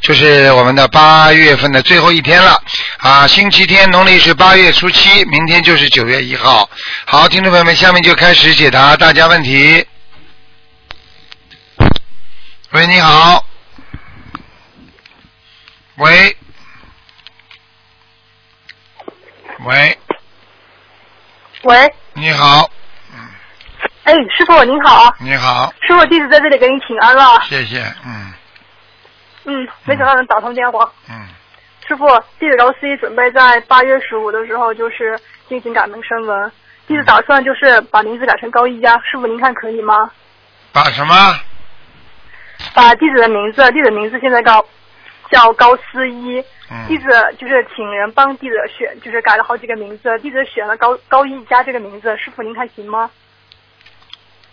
就是我们的八月份的最后一天了。啊，星期天，农历是八月初七，明天就是九月一号。好，听众朋友们，下面就开始解答大家问题。喂，你好。喂。喂，喂，你好，哎，师傅您好，你好，师傅弟子在这里给您请安了。谢谢，嗯嗯，没想到能打通电话。嗯，师傅，弟子高 C 准备在八月十五的时候就是进行改名声文，弟子打算就是把名字改成高一家，师傅您看可以吗？把什么？把弟子的名字，弟子名字现在高叫高思一。嗯弟子就是请人帮弟子选，就是改了好几个名字，弟子选了高高一家这个名字，师傅您看行吗？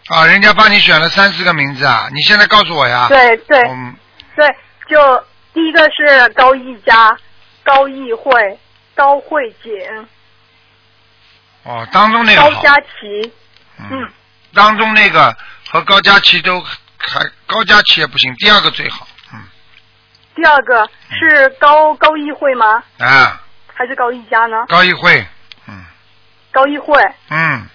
啊，人家帮你选了三四个名字啊，你现在告诉我呀？对对嗯，对，就第一个是高一家、高议会、高慧锦、哦，当中那个，高佳琪，嗯，当中那个和高佳琪都还高佳琪也不行，第二个最好，嗯。第二个是高高议会吗？啊，还是高一家呢？高一会，嗯。高议会，嗯，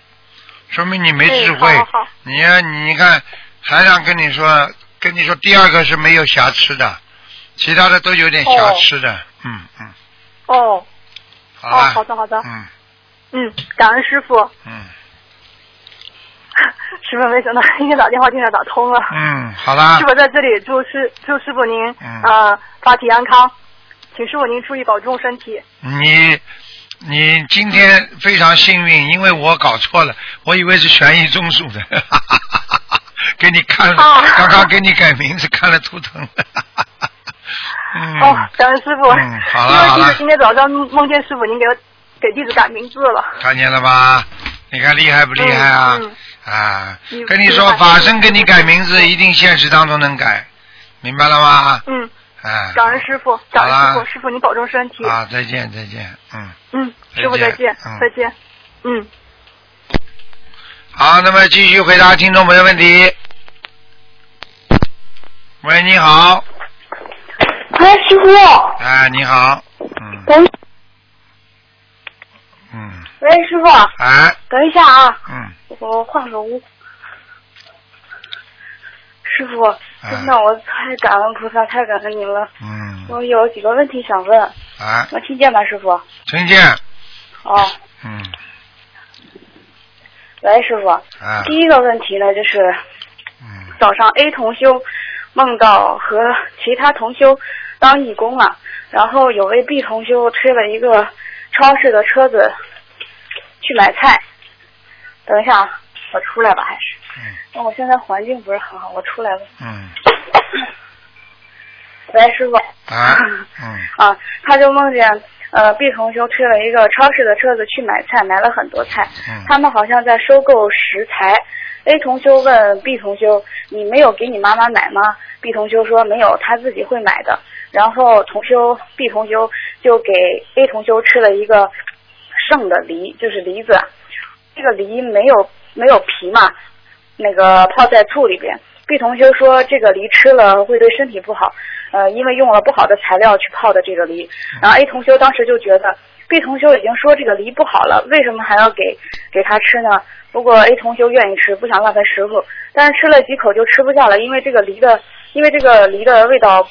说明你没智慧，哎好好好。你呀，你看台长跟你说，跟你说第二个是没有瑕疵的，其他的都有点瑕疵的，嗯嗯，哦。哦，好的好的，嗯。嗯，感恩师傅，嗯。师傅没想到今天打电话竟然打通了，嗯，好啦师，傅在这里祝师祝师傅您啊呃法体安康，请师傅您注意保重身体。你你今天非常幸运，因为我搞错了，我以为是悬疑综述的，给你看了，哦刚刚给你改名字看了图腾。嗯，哦，感恩师傅。嗯好了好了因为弟子今天早上梦见师傅您给给弟子改名字了。看见了吧？你看厉害不厉害啊？嗯啊嗯，跟你说，法身给你改名字，一定现实当中能改，明白了吗？嗯，啊，感恩师傅，感恩师傅，师傅您保重身体。啊，再见再见，嗯，嗯，师傅再见再见。嗯。好，那么继续回答听众朋友问题。喂，你好，喂，师傅，哎，你好，嗯。等，嗯，喂，师傅，哎，等一下啊，嗯，我换个屋。师傅，哎。真的我太感恩菩萨，太感恩您了。嗯，我有几个问题想问，哎，能听见吗，师傅？听见，哦，嗯，喂，师傅，哎，第一个问题呢，就是嗯，早上 A 同修梦到和其他同修当义工了，然后有位 B 同修推了一个超市的车子去买菜。等一下啊，我出来吧，还是？嗯那我现在环境不是很好，我出来吧。嗯，喂，师傅。啊，嗯，啊，他就梦见呃 B 同修推了一个超市的车子去买菜，买了很多菜。嗯他们好像在收购食材。A 同修问 B 同修：“你没有给你妈妈买吗？”B 同修说：“没有，他自己会买的。”然后同修 B 同修就给 A 同修吃了一个剩的梨，就是梨子。这个梨没有没有皮嘛，那个泡在醋里边。B 同修说这个梨吃了会对身体不好，呃，因为用了不好的材料去泡的这个梨。然后 A 同修当时就觉得 B 同修已经说这个梨不好了，为什么还要给给他吃呢？不过 A 同修愿意吃，不想浪费食物，但是吃了几口就吃不下了，因为这个梨的，因为这个梨的味道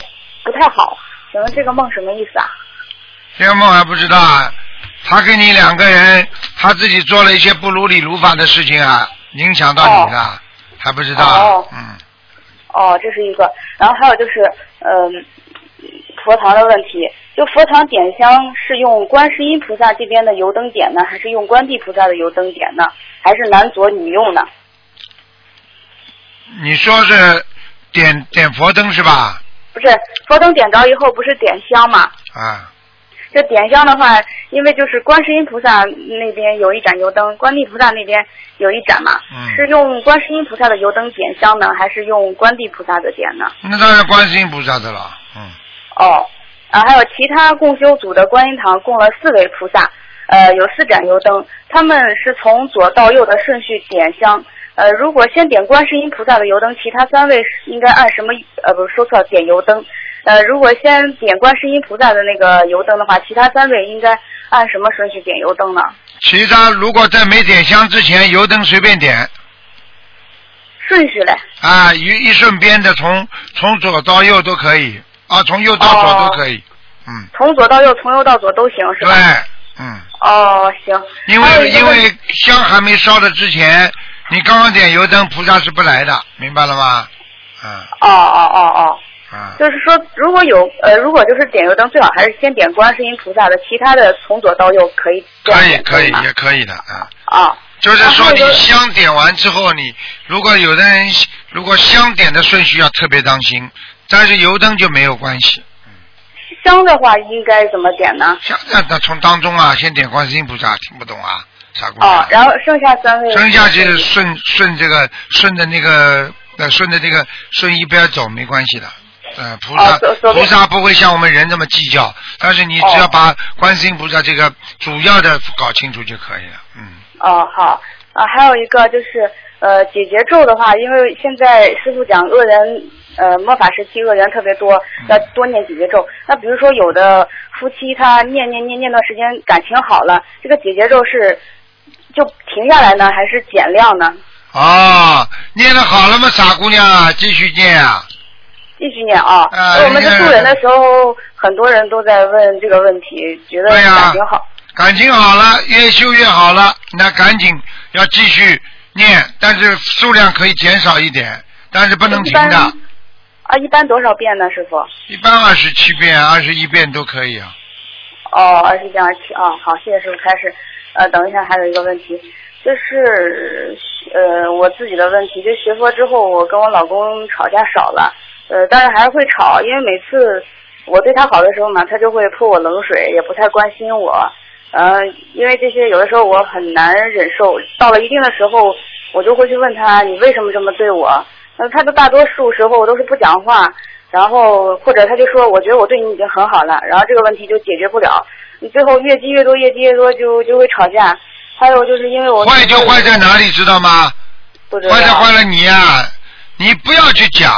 不太好。请问这个梦什么意思啊？这个梦还不知道啊，他跟你两个人，他自己做了一些不如理如法的事情啊，影响到你了，还不知道啊，哦嗯，哦，这是一个。然后还有就是，嗯、佛堂的问题，就佛堂点香是用观世音菩萨这边的油灯点呢，还是用观地菩萨的油灯点呢？还是男左女右呢？你说是点点佛灯是吧？不是，佛灯点着以后不是点香吗？啊，这点香的话，因为就是观世音菩萨那边有一盏油灯，观地菩萨那边有一盏嘛，嗯是用观世音菩萨的油灯点香呢，还是用观地菩萨的点呢？那当然观世音菩萨的了，嗯，哦，啊，还有其他共修组的观音堂供了四位菩萨，呃，有四盏油灯，他们是从左到右的顺序点香。呃，如果先点观世音菩萨的油灯，其他三位应该按什么？呃，不是说错了，点油灯。呃，如果先点观世音菩萨的那个油灯的话，其他三位应该按什么顺序点油灯呢？其他如果在没点香之前，油灯随便点顺序嘞？啊，一一顺边的从从左到右都可以，啊，从右到左哦都可以，嗯，从左到右，从右到左都行，是吧对？，嗯，哦，行。因为因为香还没烧的之前，你刚刚点油灯，菩萨是不来的，明白了吗？嗯哦哦哦哦。嗯，就是说，如果有呃，如果就是点油灯，最好还是先点观世音菩萨的，其他的从左到右可以可以点可以也可以的啊。啊就是说，你香点完之后，你如果有的人如果香点的顺序要特别当心，但是油灯就没有关系。香的话应该怎么点呢？香那那从当中啊，先点观世音菩萨，听不懂啊，傻姑娘。哦，然后剩下三位剩下就是顺顺这个顺着那个呃顺着这个顺一边走没关系的。呃，菩萨、菩萨不会像我们人这么计较，但是你只要哦把观世音菩萨这个主要的搞清楚就可以了。嗯，哦好啊，还有一个就是呃解结咒的话，因为现在师傅讲恶人呃末法时期恶人特别多，嗯要多念解结咒。那比如说有的夫妻他念念念念段时间感情好了，这个解结咒是就停下来呢，还是减量呢？哦，念的好了吗，傻姑娘啊，继续念啊。继续念啊！啊我们在那个渡人的时候，很多人都在问这个问题，觉得感情好。感情好了，越修越好了，那赶紧要继续念，但是数量可以减少一点，但是不能停的。啊，一般多少遍呢，师傅？一般二十七遍、二十一遍都可以啊。哦，二十一遍二十七啊，好，谢谢师傅开始。呃，等一下还有一个问题，就是呃我自己的问题，就学佛之后，我跟我老公吵架少了，呃，但是还是会吵，因为每次我对他好的时候嘛，他就会泼我冷水，也不太关心我。呃，因为这些有的时候我很难忍受，到了一定的时候，我就会去问他你为什么这么对我？那他的大多数时候都是不讲话，然后或者他就说我觉得我对你已经很好了，然后这个问题就解决不了，你最后越积越多，越积越多就就会吵架。还有就是因为我坏就坏在哪里，知道吗？不知道坏就坏了你呀、你不要去讲，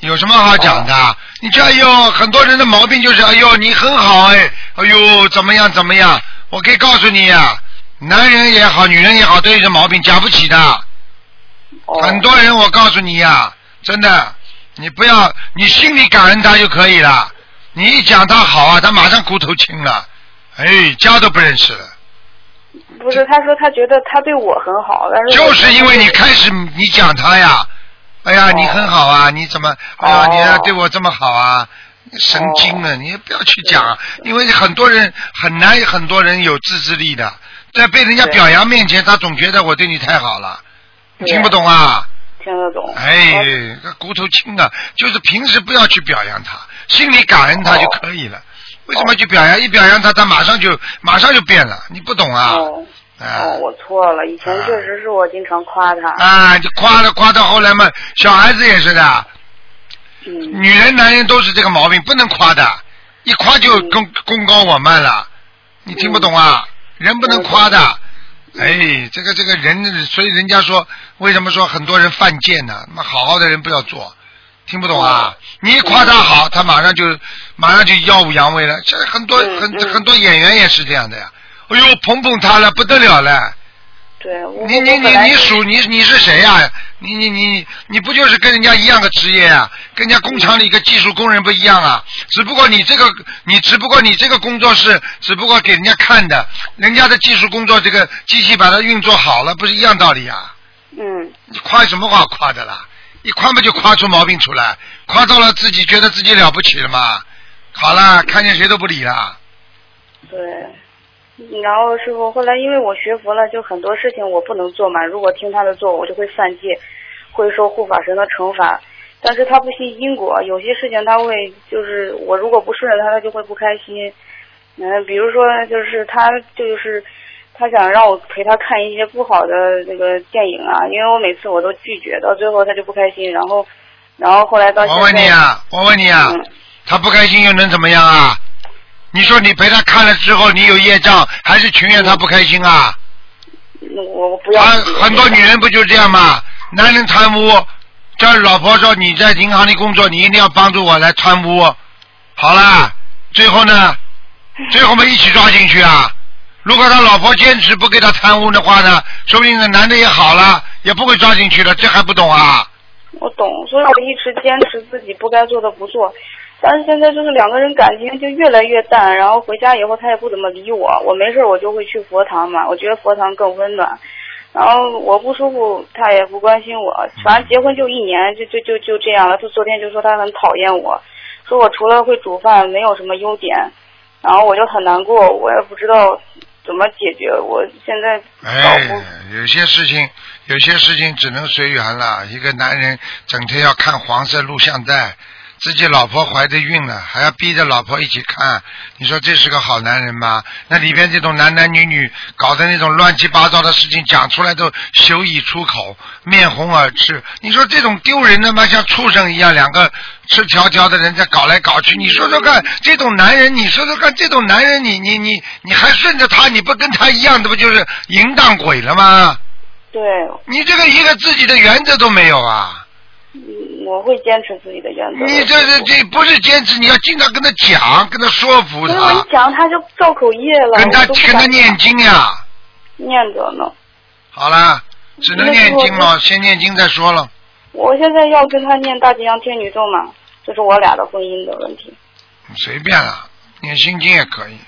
有什么好讲的？你这哎呦，很多人的毛病就是哎呦你很好哎，哎呦怎么样怎么样？我可以告诉你呀、男人也好，女人也好，都有这毛病，讲不起的。哦很多人我告诉你呀、真的，你不要，你心里感恩他就可以了。你一讲他好啊，他马上骨头轻了，哎，家都不认识了。不是，他说他觉得他对我很好，但是就是因为你开始你讲他呀，哎呀，哦你很好啊，你怎么，哎呀，哦你还对我这么好啊，神经啊，你不要去讲，因为很多人很难，很多人有自制力的，在被人家表扬面前，他总觉得我对你太好了，听不懂啊？听得懂。哎，这骨头轻啊，就是平时不要去表扬他，心里感恩他就可以了。为什么去表扬？一表扬他，他马上就马上就变了，你不懂啊？哦我错了，以前确实是我经常夸他。啊，就夸了夸到后来嘛，小孩子也是的，嗯。女人男人都是这个毛病，不能夸的，一夸就嗯功功高我慢了，你听不懂啊？人不能夸的，哎，这个这个人，所以人家说，为什么说很多人犯贱呢？那么好好的人不要做，听不懂啊？你一夸他好，他马上就马上就耀武扬威了。这很多嗯很嗯很多演员也是这样的呀。哎呦，捧捧他了，不得了了。对，我你你你你属你你是谁呀、你你你你不就是跟人家一样的职业啊？跟人家工厂里一个技术工人不一样啊？只不过你这个你只不过你这个工作是只不过给人家看的，人家的技术工作这个机器把它运作好了，不是一样道理啊？嗯，你夸什么话夸的啦？一夸不就夸出毛病出来，夸到了自己觉得自己了不起了嘛？好了，看见谁都不理了。对。然后师傅，后来因为我学佛了，就很多事情我不能做嘛。如果听他的做，我就会犯戒，会受护法神的惩罚。但是他不信因果，有些事情他会就是我如果不顺着他，他就会不开心。嗯，比如说就是他就是他想让我陪他看一些不好的那个电影啊，因为我每次我都拒绝，到最后他就不开心，然后然后后来到。我问你啊，我问你啊，嗯他不开心又能怎么样啊？你说你陪他看了之后，你有业障，还是情愿他不开心啊？嗯我我不要。很很多女人不就这样吗？男人贪污，叫老婆说你在银行里工作，你一定要帮助我来贪污。好啦，最后呢，最后我们一起抓进去啊。如果他老婆坚持不给他贪污的话呢，说不定那男的也好了，也不会抓进去了，这还不懂啊？我懂，所以我一直坚持自己不该做的不做。但是现在就是两个人感情就越来越淡，然后回家以后他也不怎么理我，我没事我就会去佛堂嘛，我觉得佛堂更温暖。然后我不舒服，他也不关心我，反正结婚就一年，就就就就这样了。他昨天就说他很讨厌我，说我除了会煮饭没有什么优点，然后我就很难过，我也不知道怎么解决。我现在哎，有些事情，有些事情只能随缘了。一个男人整天要看黄色录像带，自己老婆怀着孕了，还要逼着老婆一起看，你说这是个好男人吗？那里边这种男男女女搞的那种乱七八糟的事情，讲出来都羞以出口，面红耳赤。你说这种丢人的吗？像畜生一样，两个赤条条的人在搞来搞去。你说说看，这种男人，你说说看，这种男人，你你你你还顺着他，你不跟他一样，这不就是淫荡鬼了吗？对，你这个一个自己的原则都没有啊！嗯，我会坚持自己的原则。你这这这不是坚持，你要经常跟他讲，跟他说服他我一，讲他就造口业了，跟他跟他念经呀。念着呢。好了，只能念经了，先念经再说了。我现在要跟他念大吉祥天女咒嘛，这是我俩的婚姻的问题。随便了，念心经也可以，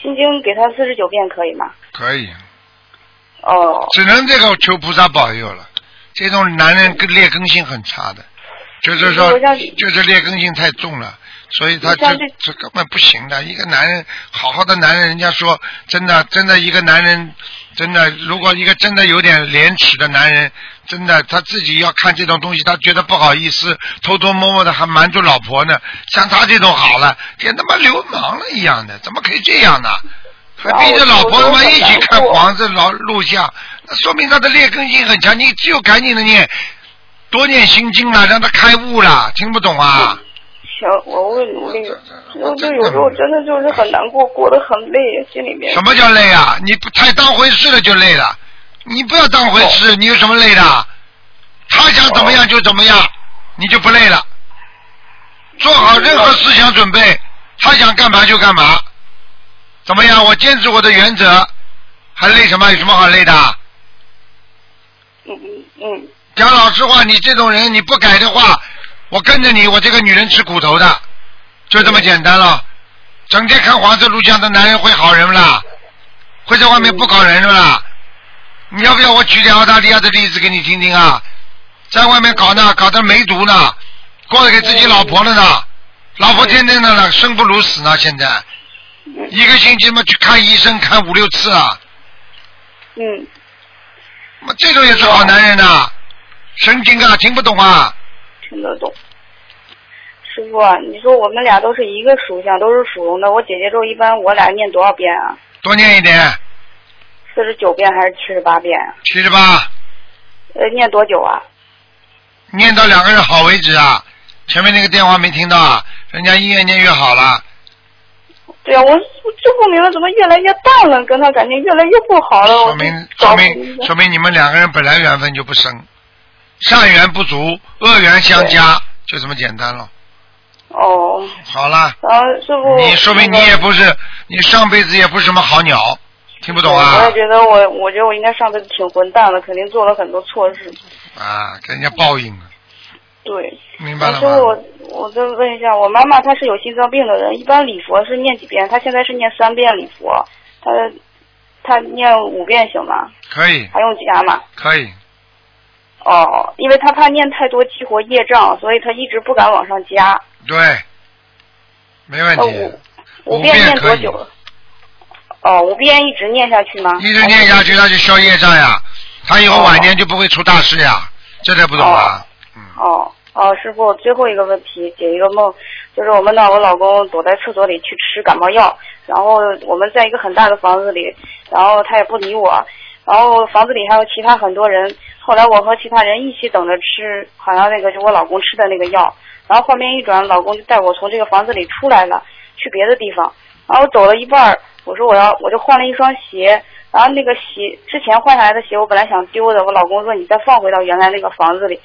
心经给他四十九遍可以吗？可以，哦，只能这个求菩萨保佑了。这种男人跟劣根性很差的，就是说，就是劣根性太重了，所以他这这这根本不行的。一个男人，好好的男人，人家说真的，真的一个男人，真的，如果一个真的有点廉耻的男人，真的他自己要看这种东西，他觉得不好意思，偷偷摸摸的还瞒住老婆呢。像他这种好了，跟他妈流氓了一样的，怎么可以这样呢？还逼着老婆他妈一起看房子老录像，那说明他的劣根性很强。你只有赶紧的念，多念心经了，让他开悟了。听不懂啊？行，我会努力。我就这有时候真的就是很难过，过得很累，心里面。什么叫累啊？你不太当回事了就累了，你不要当回事，你有什么累的？他想怎么样就怎么样，你就不累了。做好任何思想准备，他想干嘛就干嘛。怎么样？我坚持我的原则，还累什么？有什么好累的？嗯讲老实话，你这种人你不改的话，我跟着你，我这个女人吃苦头的，就这么简单了。整天看黄色录像的男人会好人不啦？会在外面不搞人不啦？你要不要我举点澳大利亚的例子给你听听啊？在外面搞呢，搞得梅毒呢，过得给自己老婆了呢，老婆天天的呢，生不如死呢，现在一个星期嘛去看医生看五六次啊，嗯，嘛这种也是好男人呐、神经啊，听不懂啊？听得懂。师傅啊，你说我们俩都是一个属相，都是属龙的，我姐姐咒一般我俩念多少遍啊？多念一点，四十九遍还是七十八遍啊？七十八，呃，念多久啊？念到两个人好为止啊！前面那个电话没听到啊？人家越念越好了，对啊，我我就不明白怎么越来越淡了，跟他感情越来越不好了。说明说明说明你们两个人本来缘分就不深，善缘不足，恶缘相加，就这么简单了。哦，好了，然后师傅，你说明你也不是，你上辈子也不是什么好鸟，听不懂啊我也？觉得我，我觉得我应该上辈子挺混蛋的，肯定做了很多错事。啊，给人家报应了，对，明白了我？我再问一下，我妈妈她是有心脏病的人，一般礼佛是念几遍？她现在是念三遍礼佛，她她念五遍行吗？可以，还用加吗？可以，哦，因为她怕念太多激活业障，所以她一直不敢往上加。对，没问题五，遍念，多久？哦，五遍一直念下去吗？一直念下去，那就消业障呀，他以后晚年就不会出大事呀，这才不懂啊。嗯，哦哦，师傅，最后一个问题，解一个梦，就是我梦到我老公躲在厕所里去吃感冒药，然后我们在一个很大的房子里，然后他也不理我，然后房子里还有其他很多人。后来我和其他人一起等着吃，好像那个就我老公吃的那个药，然后画面一转，老公就带我从这个房子里出来了，去别的地方。然后走了一半，我说我要我就换了一双鞋，然后那个鞋之前换下来的鞋我本来想丢的，我老公说你再放回到原来那个房子里，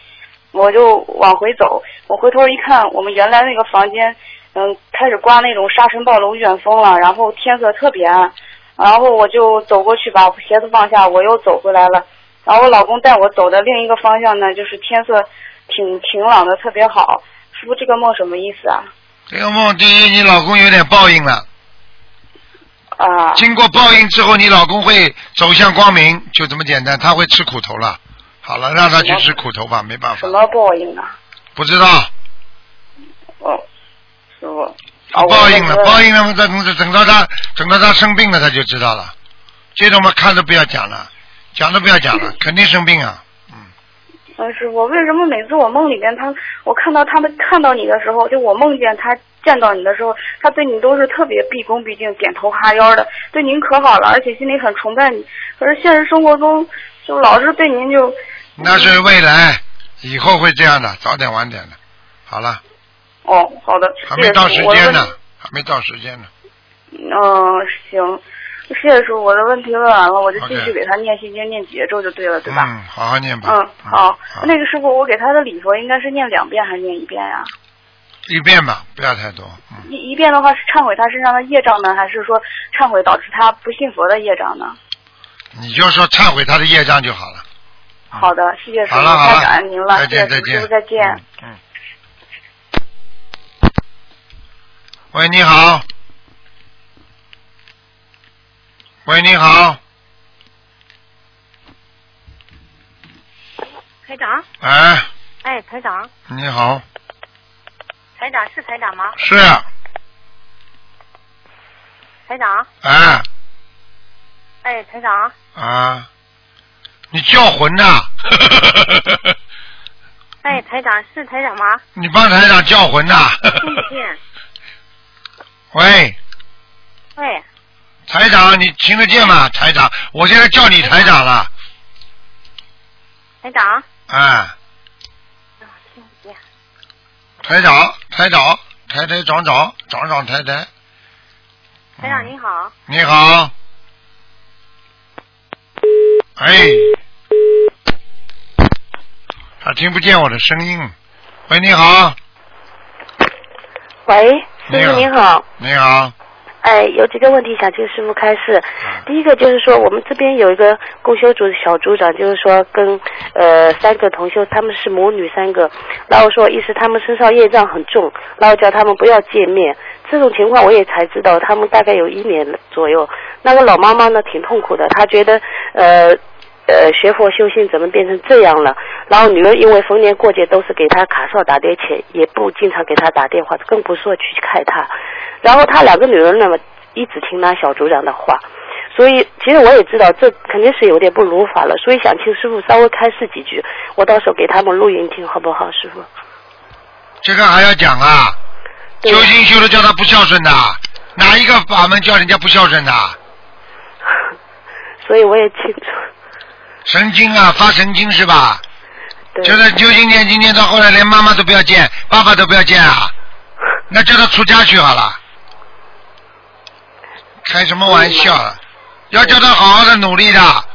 我就往回走，我回头一看，我们原来那个房间，嗯，开始刮那种沙尘暴龙卷风了，然后天色特别暗，然后我就走过去把鞋子放下，我又走回来了，然后我老公带我走的另一个方向呢，就是天色挺晴朗的，特别好。师傅，这个梦什么意思啊？这个梦，第一，你老公有点报应了。啊。经过报应之后，你老公会走向光明，就这么简单，他会吃苦头了。好了，让他去吃苦头吧，没办法什。么报应啊？不知道，哦，师傅。报应了，报应。应了，等等等到他等到他生病了，他就知道了。这种嘛，看都不要讲了，讲都不要讲了，肯定生病啊。嗯，师傅，为什么每次我梦里面他，我看到他们看到你的时候，就我梦见他见到你的时候，他对你都是特别毕恭毕敬、点头哈腰的，对您可好了，而且心里很崇拜你。可是现实生活中，就老是对您就那是未来，以后会这样的，早点晚点的。好了，哦，好的，还没到时间呢还没到时间呢。嗯，行，谢谢师傅，我的问题问完了，我就继续给他念心经、念节奏就对了，对吧？嗯，好好念吧。嗯，好。那个师傅，我给他的礼佛应该是念两遍还是念一遍呀、一遍吧，不要太多。嗯，一一遍的话是忏悔他身上的业障呢，还是说忏悔导致他不信佛的业障呢？你就说忏悔他的业障就好了。好的，谢谢师傅，太感恩您了，再见谢谢师傅，再见。师傅再见。嗯。喂，你好。喂，你好。台长，哎，哎，台长，你好，台长是台长吗？是，台长，哎。哎，台长，啊，你叫魂呐、哎，台长是台长吗？你帮台长叫魂呐、听不见。喂，喂，台长，你听得见吗？台长，我现在叫你台长了，台长，哎，啊听不见。台长，台长，台台长长，长长台台，台长你好，你好，哎，他听不见我的声音。喂，你好，喂，师傅您好，你好，哎，有几个问题想请师傅开示。第一个就是说，我们这边有一个共修组小组长，就是说跟呃三个同修，他们是母女三个，然后说意思他们身上业障很重，然后叫他们不要见面。这种情况我也才知道，他们大概有一年左右。那个老妈妈呢挺痛苦的，她觉得呃。呃，学佛修心怎么变成这样了？然后女儿因为逢年过节都是给他卡少打点钱，也不经常给他打电话，更不说去看他。然后他两个女儿呢，一直听他小组长的话，所以其实我也知道这肯定是有点不如法了，所以想请师傅稍微开示几句，我到时候给他们录音听好不好，师傅？这个还要讲啊？对修心修的叫他不孝顺的，哪一个法门叫人家不孝顺的？所以我也清楚，神经啊，发神经是吧？对，就是修心念经念到后来连妈妈都不要见，爸爸都不要见啊，那叫他出家去好了。开什么玩笑啊？要叫他好好的努力的，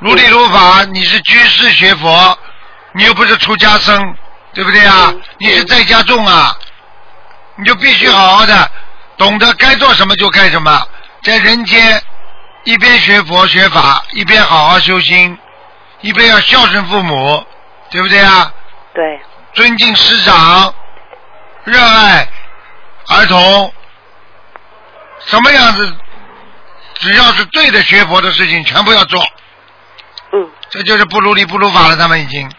如理如法。你是居士学佛，你又不是出家僧，对不对啊嗯？你是在家种啊，你就必须好好的懂得该做什么就干什么，在人间一边学佛学法，一边好好修心，一边要孝顺父母，对不对啊？对，尊敬师长，热爱儿童，什么样子，只要是对的学佛的事情，全部要做。嗯，这就是不如理不如法了，他们已经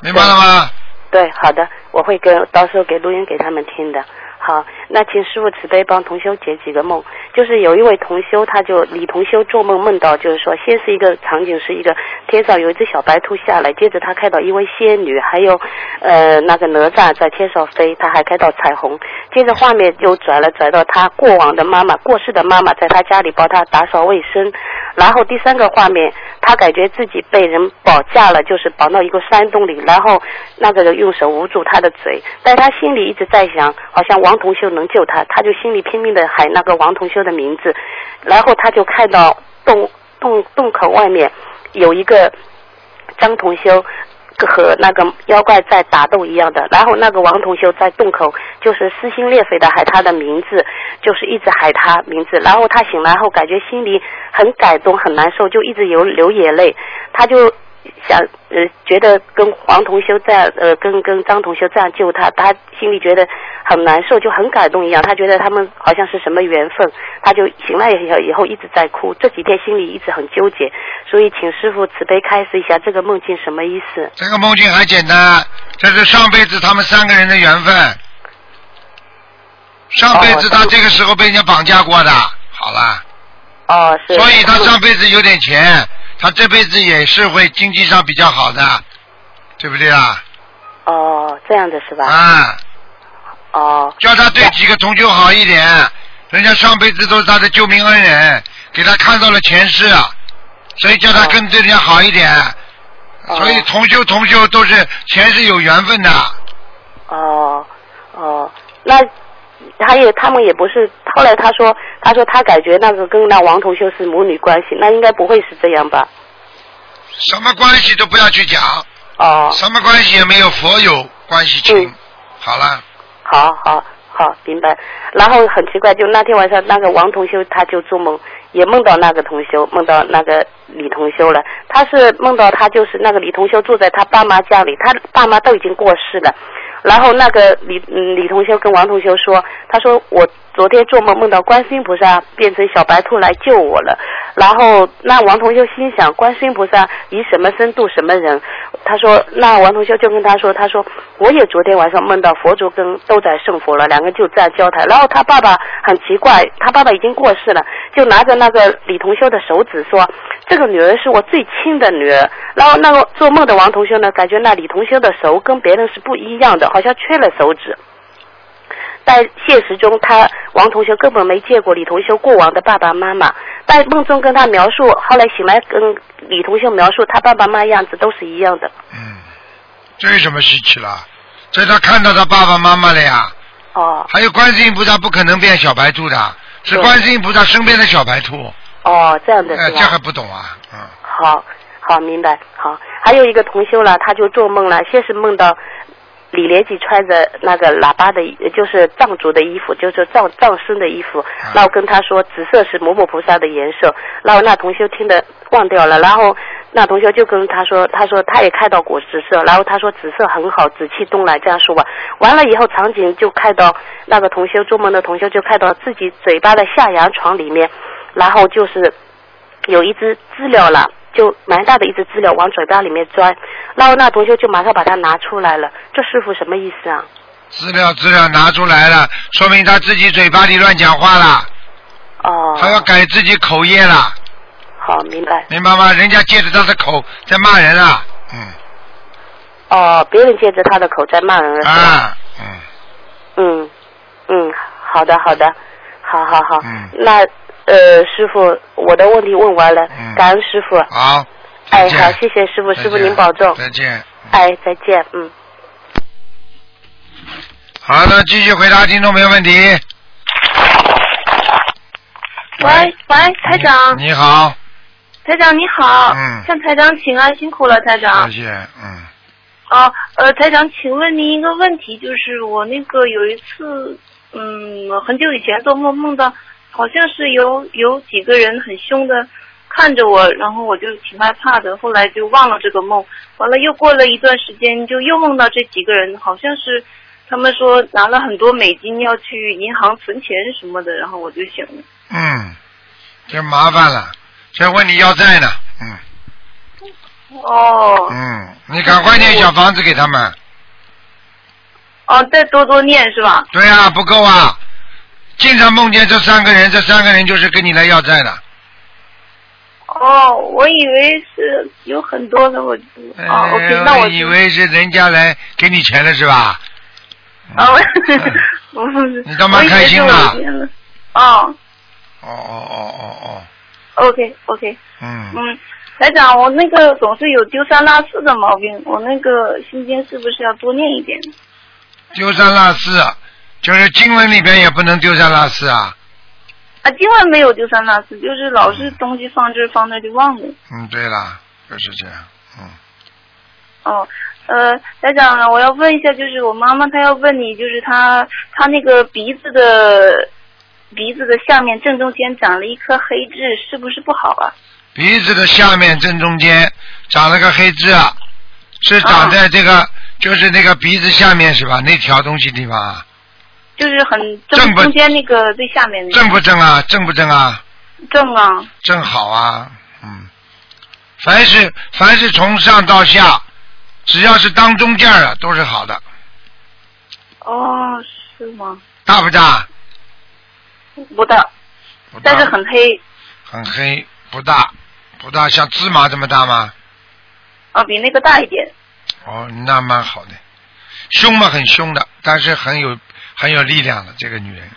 明白了吗？对，好的，我会跟到时候给录音给他们听的。好，那请师傅慈悲帮同修解几个梦。就是有一位同修，他就李同修做梦梦到，就是说，先是一个场景是一个天上有一只小白兔下来，接着他看到一位仙女，还有呃那个哪吒在天上飞，他还看到彩虹。接着画面又转了转到他过往的妈妈过世的妈妈在他家里帮他打扫卫生，然后第三个画面，他感觉自己被人绑架了，就是绑到一个山洞里，然后那个人用手捂住他的嘴，但他心里一直在想，好像王同修能救他，他就心里拼命的喊那个王同修的名字，然后他就看到洞洞洞口外面有一个张同修。和那个妖怪在打斗一样的，然后那个王同修在洞口就是撕心裂肺的喊他的名字，就是一直喊他名字，然后他醒来后感觉心里很感动很难受，就一直有流眼泪，他就想呃觉得跟黄同修这样呃跟跟张同修这样救他，他心里觉得很难受，就很感动一样，他觉得他们好像是什么缘分，他就醒来以后以后一直在哭，这几天心里一直很纠结，所以请师傅慈悲开示一下这个梦境什么意思？这个梦境很简单，这是上辈子他们三个人的缘分。上辈子他这个时候被人家绑架过的，好了，哦，是。所以他上辈子有点钱，他这辈子也是会经济上比较好的，对不对啊？哦，这样的是吧？啊，哦，叫他对几个同修好一点，人家上辈子都是他的救命恩人，给他看到了前世，所以叫他跟对人家好一点。所以同修同修都是前世有缘分的。哦哦，那还有他们也不是，后来他说他说他感觉那个跟那王同修是母女关系，那应该不会是这样吧？什么关系都不要去讲，哦，什么关系也没有佛有关系情。好了，好好好，明白。然后很奇怪，就那天晚上那个王同修他就做梦，也梦到那个同修，梦到那个李同修了。他是梦到他就是那个李同修住在他爸妈家里，他爸妈都已经过世了。然后那个李李同学跟王同学说，他说我昨天做梦梦到观世音菩萨变成小白兔来救我了。然后那王同修心想，观世音菩萨以什么身度什么人？他说那王同修就跟他说，他说我也昨天晚上梦到佛祖跟斗战胜佛了，两个就这样交谈。然后他爸爸很奇怪，他爸爸已经过世了，就拿着那个李同修的手指说，这个女儿是我最亲的女儿。然后那个做梦的王同修呢，感觉那李同修的手跟别人是不一样的，好像缺了手指。在现实中，他王同学根本没见过李同学过往的爸爸妈妈。在梦中跟他描述，后来醒来跟李同学描述他爸爸妈妈样子都是一样的。嗯，这有什么稀奇了？这他看到他爸爸妈妈了呀。哦。还有观世音菩萨不可能变小白兔的，是观世音菩萨身边的小白兔。哦，这样的？这还不懂啊？嗯。好，好，明白。好，还有一个同修了，他就做梦了，先是梦到李连杰穿着那个喇叭的，就是藏族的衣服，就是藏藏身的衣服，然后跟他说紫色是某某菩萨的颜色，然后那同学听得忘掉了，然后那同学就跟他说，他说他也看到过紫色，然后他说紫色很好，紫气东来这样说吧。完了以后，场景就看到那个同学做梦的同学就看到自己嘴巴的下牙床里面，然后就是有一只知了了。就蛮大的一只资料往嘴巴里面钻，然后那同学就马上把它拿出来了。这师傅什么意思啊？资料资料拿出来了，说明他自己嘴巴里乱讲话了。哦。他要改自己口业了。好，明白。明白吗？人家借着他的口在骂人啊，嗯。哦，别人借着他的口在骂人了？啊，嗯。嗯嗯，好的好的，好好好。嗯。那呃，师傅，我的问题问完了，感恩师傅。好。哎，再见好，谢谢师傅，师傅见您保重。再见。哎，再见，嗯。好的，继续回答听众朋友问题。喂喂，台长，你好，台长你好，嗯向台长请安，辛苦了，台长谢。谢，嗯，哦，呃，台长，请问您一个问题，就是我那个有一次，嗯，很久以前做梦梦到，好像是有有几个人很凶的看着我，然后我就挺害怕的，后来就忘了这个梦，完了又过了一段时间，就又梦到这几个人，好像是他们说拿了很多美金要去银行存钱什么的，然后我就醒了。嗯，这麻烦了，这问你要债呢，嗯哦，嗯，你赶快念小房子给他们，哦，再多多念是吧？对啊，不够啊！经常梦见这三个人，这三个人就是跟你来要债的。哦，我以为是有很多的，我就哦，OK，那我哎以为是人家来给你钱了是吧？啊，我不是，你干嘛开心了。哦。哦哦哦哦。哦，，OK OK，嗯，嗯，台长，我那个总是有丢三落四的毛病，我那个心经是不是要多念一点？丢三落四，就是经文里边也不能丢三落四啊。啊，经文没有丢三落四，就是老是东西放这放那就忘了。嗯，对了，就是这样，嗯，哦，呃，台长，我要问一下，就是我妈妈她要问你，就是她她那个鼻子的鼻子的下面正中间长了一颗黑痣，是不是不好啊？鼻子的下面正中间长了个黑痣啊，是长在这个，就是那个鼻子下面是吧？那条东西地方啊，就是很正中间那个最下面那个正不正啊？正不正啊？正啊？正好啊，嗯，凡是凡是从上到下，只要是当中间儿的都是好的，哦，是吗？大不大？不大，不大但是很黑很黑，不大，不大，像芝麻这么大吗？哦，比那个大一点。哦，那蛮好的，凶嘛很凶的，但是很有很有力量的这个女人，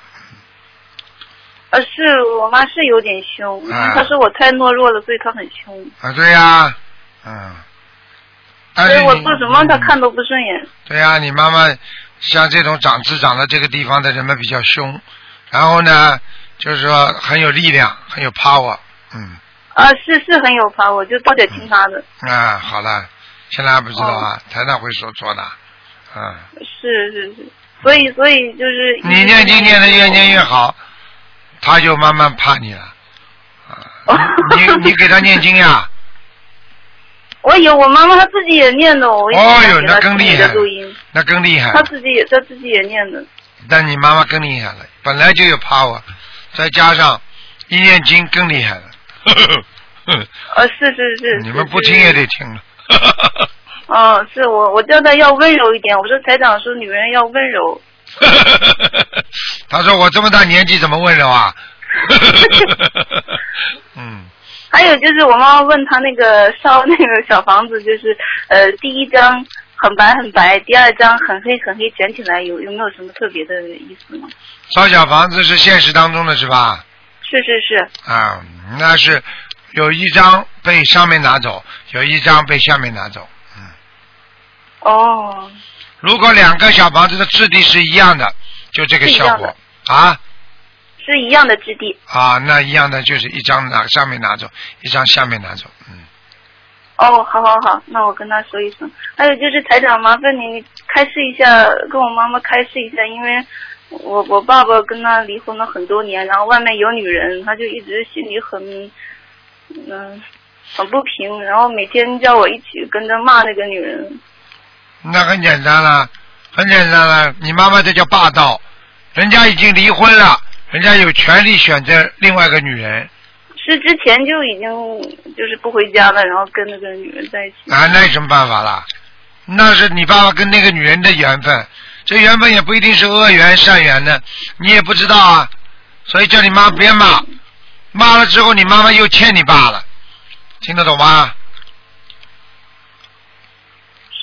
呃，是我妈是有点凶，啊。她说我太懦弱了，所以她很凶，啊，对呀、嗯，但所以我做什么她看都不顺眼。对呀、你妈妈像这种长痣长在这个地方的人们比较凶，然后呢，就是说很有力量，很有 power，嗯，啊，是是很有 power，就多点听她的。啊，好了，现在还不知道啊，哦。台长会说错的，嗯，是是是，所以所以就是你念经念的越念越好，他就慢慢怕你了，啊，你你给他念经呀，我有我妈妈她自己也念的，哦哟，那更厉害，，那更厉害她，自己也她自己也念的。但你妈妈更厉害了，本来就有 power，再加上一念经更厉害了。呃，是是是。你们不听也。得听了。哦，是我我叫他要温柔一点，我说台长说女人要温柔。他说我这么大年纪怎么温柔啊？嗯，还有就是我妈妈问他那个烧那个小房子，就是呃第一张很白很白，第二张很黑很黑，卷起来有有没有什么特别的意思吗？烧小房子是现实当中的是吧？是是是，啊，那是有一张被上面拿走，有一张被下面拿走。哦如果两个小房子的质地是一样的，就这个效果啊是一样的质地。啊，那一样的就是一张拿上面拿走，一张下面拿走。嗯，哦，好好好，那我跟他说一声。还有就是台长，麻烦你开示一下，跟我妈妈开示一下，因为我我爸爸跟他离婚了很多年，然后外面有女人，他就一直心里很嗯、很不平，然后每天叫我一起跟着骂那个女人。那很简单了，很简单了。你妈妈这叫霸道，人家已经离婚了，人家有权利选择另外一个女人是之前就已经就是不回家了，然后跟那个女人在一起。啊，那有什么办法啦？那是你爸爸跟那个女人的缘分，这缘分也不一定是恶缘善缘的，你也不知道啊。所以叫你妈别骂，骂了之后你妈妈又欠你爸了，听得懂吗？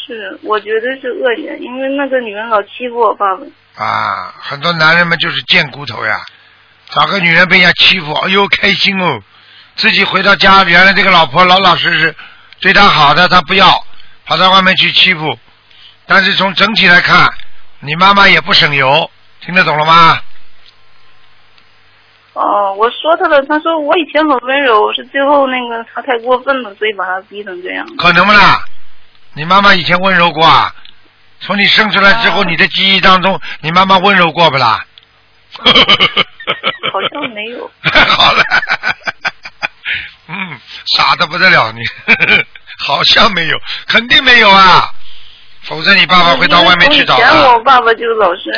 是，我觉得是恶人，因为那个女人老欺负我爸爸。啊，很多男人们就是贱骨头呀，找个女人被人家欺负，哎呦开心哦，自己回到家，原来这个老婆老老实实对他好的，他不要，跑到外面去欺负。但是从整体来看，你妈妈也不省油，听得懂了吗？哦，我说他了，他说我以前很温柔，是最后那个他太过分了，所以把他逼成这样。可能不啦？你妈妈以前温柔过啊？从你生出来之后，哦你的记忆当中，你妈妈温柔过不啦？好像没有。好了，嗯，傻的不得了你，好像没有，肯定没有啊，否则你爸爸会到外面去找以前我。爸爸就老是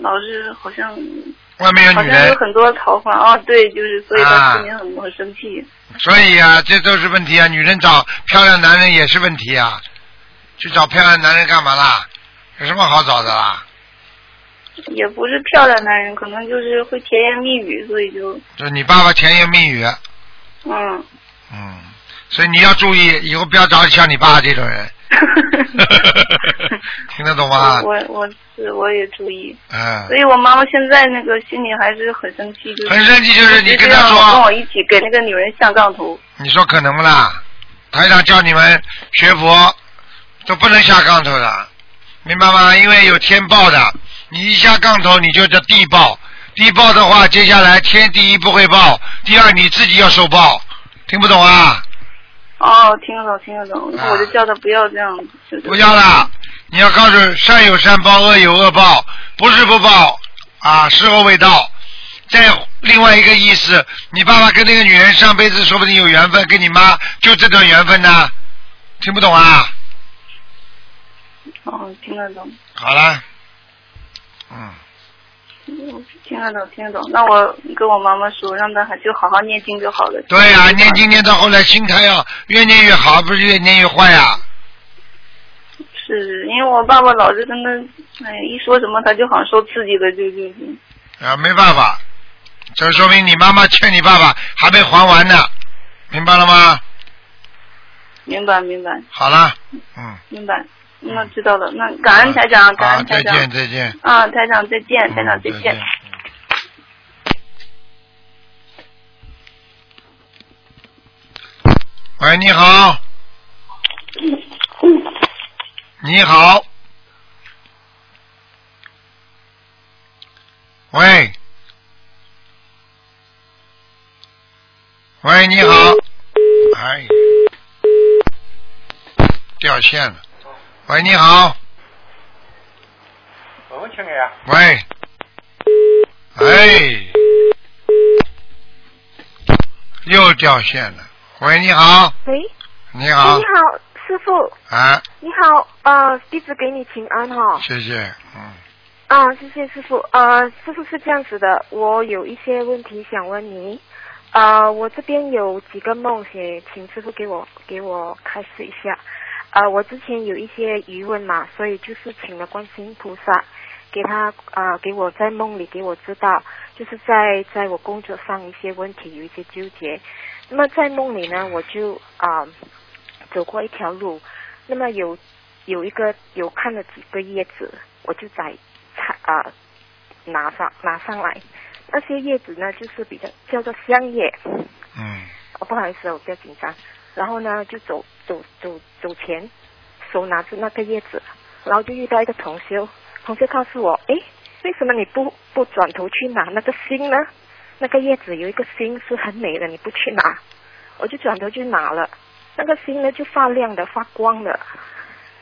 老是好像外面有女人，像有很多桃花啊，对，就是所以他啊心里很、很生气。所以啊，这都是问题啊。女人找漂亮男人也是问题啊，去找漂亮男人干嘛啦？有什么好找的啦？也不是漂亮男人，可能就是会甜言蜜语，所以就就你爸爸甜言蜜语，嗯。嗯，所以你要注意，以后不要找像你爸这种人，听得懂吗？我我是我也注意，嗯所，以我妈妈现在那个心里还是很生气，就是很生气就是你跟她说跟我一起给那个女人下杠头。你说可能不啦？台长叫你们学佛都不能下杠头的，明白吗？因为有天报的，你一下杠头你就叫地报，地报的话，接下来天第一不会报，第二你自己要受报，听不懂啊？哦，听得懂，听得懂，那我就叫他不要这样，子不要了，你要告诉善有善报，恶有恶报，不是不报啊，时候未到。再另外一个意思，你爸爸跟那个女人上辈子说不定有缘分，跟你妈就这段缘分呢，听不懂啊？哦，听得懂，好了，嗯，嗯听得懂，听得懂。那我跟我妈妈说，让她还就好好念经就好了。对呀、念经念到后来心态要越念越好，不是越念越坏呀、是因为我爸爸老是跟他，哎，一说什么他就好像受刺激了，就就就。啊，没办法，这说明你妈妈欠你爸爸还没还完呢，明白了吗？明白明白。好了，嗯，明白，那知道了。那感恩台长，感，恩台长。再见再见。啊，台长再见，台长嗯再见。喂，你好。你好。喂。喂，你好。哎，掉线了。喂，你好。我请你啊。喂。哎。又掉线了。喂，你好。喂，你好你。好，师傅，啊，你好，呃，弟子给你请安哈。谢谢。嗯。啊，谢谢师傅。呃，师傅是这样子的，我有一些问题想问你。呃，我这边有几个梦，也请师傅给我给我开示一下。呃，我之前有一些疑问嘛，所以就是请了观世音菩萨，给他呃给我在梦里给我知道，就是在在我工作上一些问题有一些纠结。那么在梦里呢，我就啊、走过一条路，那么有有一个有看了几个叶子，我就在采啊、拿上拿上来。那些叶子呢，就是比较叫做香叶。嗯哦，不好意思，我比较紧张。然后呢，就走走走走前，手拿着那个叶子，然后就遇到一个同修，同修告诉我，诶，为什么你不不转头去拿那个心呢？那个叶子有一个心是很美的，你不去拿，我就转头去拿了，那个心呢就发亮的、发光的，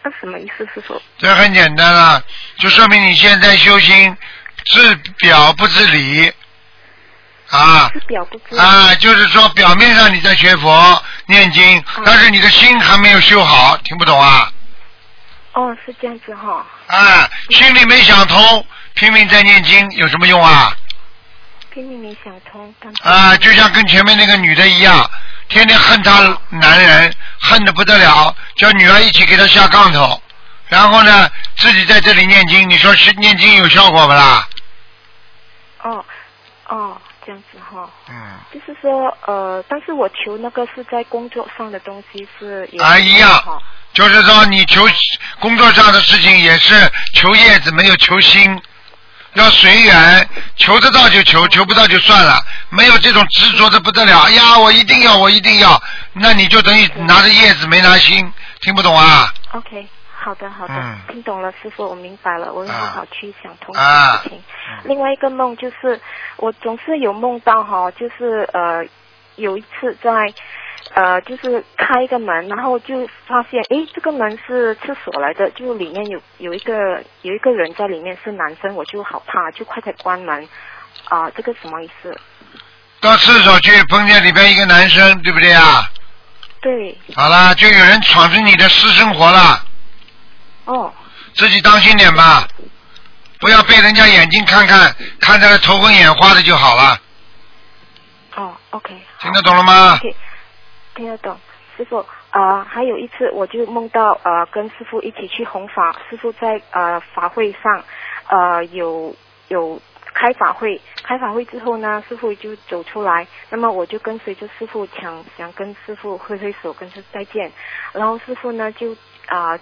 那什么意思，是说？这很简单了，就说明你现在修心治表不治理啊是表不知啊，就是说表面上你在学佛念经，但是你的心还没有修好，听不懂啊？哦，是这样子哈、啊，心里没想通，拼命在念经有什么用啊？拼命没想通，啊，就像跟前面那个女的一样，天天恨她男人，恨的不得了，叫女儿一起给她下杠头，然后呢，自己在这里念经，你说是念经有效果不啦？哦哦，哈、嗯，就是说，呃，但是我求那个是在工作上的东西是有啊，一样，就是说你求工作上的事情也是求叶子，没有求心，要随缘，求得到就求，求不到就算了，没有这种执着的不得了。哎呀，我一定要，我一定要，那你就等于拿着叶子没拿心，听不懂啊？OK，好的好的，嗯听懂了，师傅，我明白了，我会好好去想通这啊个事情。另外一个梦就是，我总是有梦到哈，就是呃，有一次在呃，就是开一个门，然后就发现，诶，这个门是厕所来的，就里面有有一个有一个人在里面是男生，我就好怕，就快点关门。啊、这个什么意思？到厕所去碰见里边一个男生，对不对啊？对，好啦，就有人闯进你的私生活了，哦，自己当心点吧，不要被人家眼睛看看看得头昏眼花的就好了。哦，OK，听得懂了吗？OK，听得懂。师傅，呃，还有一次我就梦到呃跟师傅一起去弘法，师傅在呃法会上呃有有开法会，开法会之后呢，师傅就走出来，那么我就跟随着师傅想想跟师傅挥挥手跟他再见，然后师傅呢就啊、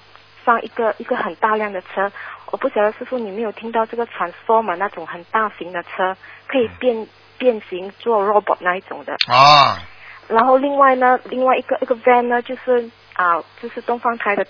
上一个一个很大辆的车，我不晓得师傅你没有听到这个 transformer 那种很大型的车，可以变变形做 robot 那一种的。啊，然后另外呢，另外一个一个 van 呢，就是啊、就是东方台的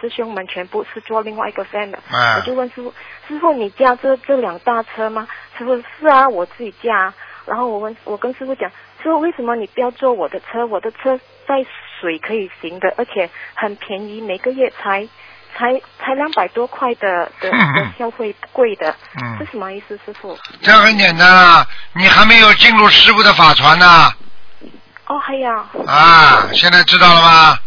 师兄们全部是做另外一个 van 的。哎我就问师傅，师傅你驾这这两大车吗？师傅是啊，我自己驾啊。然后我问我跟师傅讲，师傅为什么你不要坐我的车？我的车在水可以行的，而且很便宜，每个月才才才两百多块的的的消费，不贵的。嗯这什么意思，师傅？这样很简单啊，你还没有进入师傅的法船呢。哦，还有，啊，现在知道了吗？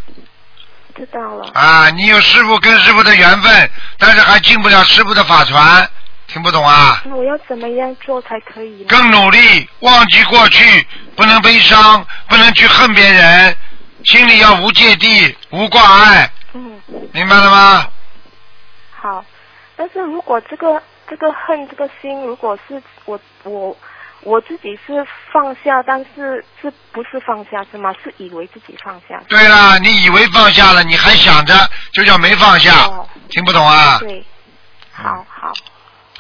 知道了。啊，你有师傅跟师傅的缘分，但是还进不了师傅的法船，听不懂啊？那我要怎么样做才可以？更努力，忘记过去，不能悲伤，不能去恨别人，心里要无芥蒂、无挂碍，嗯，明白了吗？好。但是如果这个这个恨这个心，如果是我我我自己是放下，但是是不是放下是吗？是以为自己放下。对啦，你以为放下了，你还想着，就叫没放下，哦听不懂啊？对，好好。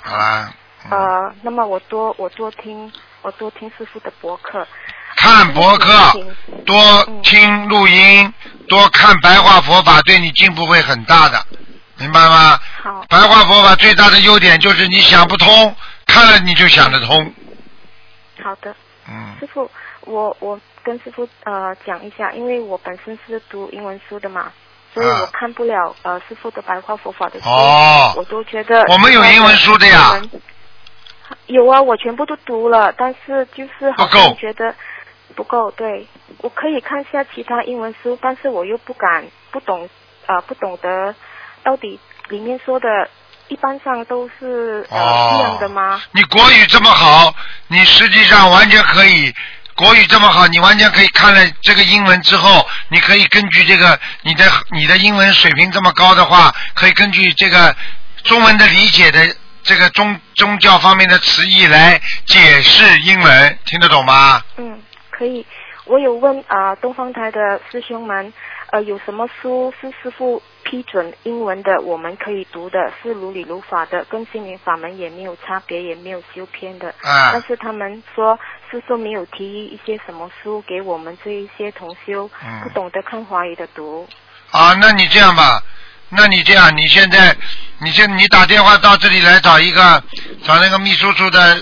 好啦，呃，那么我多我多听我多听师傅的博客。看博客，多听录音，多看白话佛法，对你进步会很大的，明白吗？好。白话佛法最大的优点就是你想不通，看了你就想得通。好的。嗯。师傅，我我跟师傅呃讲一下，因为我本身是读英文书的嘛，所以我看不了呃师傅的白话佛法的书，哦我都觉得我们有英文书的呀。有啊，我全部都读了，但是就是好像觉得不够。对，我可以看一下其他英文书，但是我又不敢，不懂呃不懂得到底里面说的，一般上都是呃、哦一样的吗？你国语这么好，你实际上完全可以。国语这么好，你完全可以看了这个英文之后，你可以根据这个你的你的英文水平这么高的话，可以根据这个中文的理解的这个宗宗教方面的词义来解释英文，听得懂吗？嗯，可以。我有问啊、呃东方台的师兄们，呃，有什么书是师傅批准英文的，我们可以读的，是如理如法的，跟心灵法门也没有差别，也没有修偏的。啊但是他们说师傅没有提议一些什么书给我们这一些同修，嗯不懂得看华语的读。啊，那你这样吧，那你这样，你现在，你现你打电话到这里来找一个，找那个秘书处的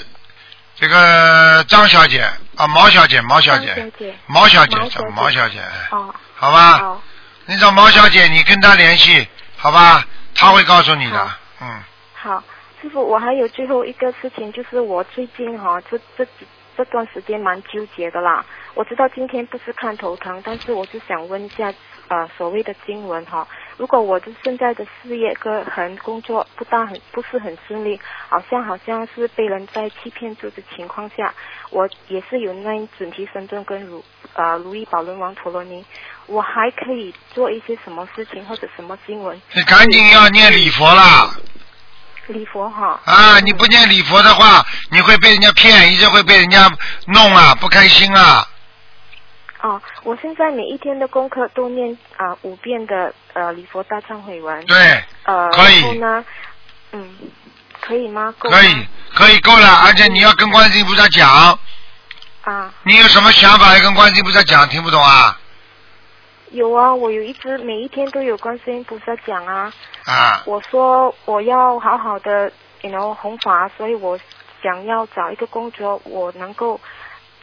这个张小姐啊，毛小姐，毛小姐，毛小姐，找毛小姐哦，好吧？好，你找毛小姐，你跟她联系，好吧？她会告诉你的，嗯，好，师傅，我还有最后一个事情，就是我最近哈、这这几这段时间蛮纠结的啦。我知道今天不是看头疼，但是我是想问一下，呃，所谓的经文哈、如果我的现在的事业跟很工作不大很不是很顺利，好像好像是被人在欺骗住的情况下，我也是有那准提神咒跟如呃如意宝轮王陀罗尼，我还可以做一些什么事情或者什么经文？你赶紧要念礼佛啦！礼佛哈。啊，你不念礼佛的话，你会被人家骗，一直会被人家弄啊，不开心啊。哦，我现在每一天的功课都念啊、五遍的呃礼佛大忏悔文。对，呃，可以然后呢，嗯，可以吗？够吗可以，可以够了，而且你要跟观世音菩萨讲，啊，你有什么想法要跟观世音菩萨讲，听不懂啊？有啊，我有一直每一天都有观世音菩萨讲啊。啊，我说我要好好的，you know 弘法，所以我想要找一个工作，我能够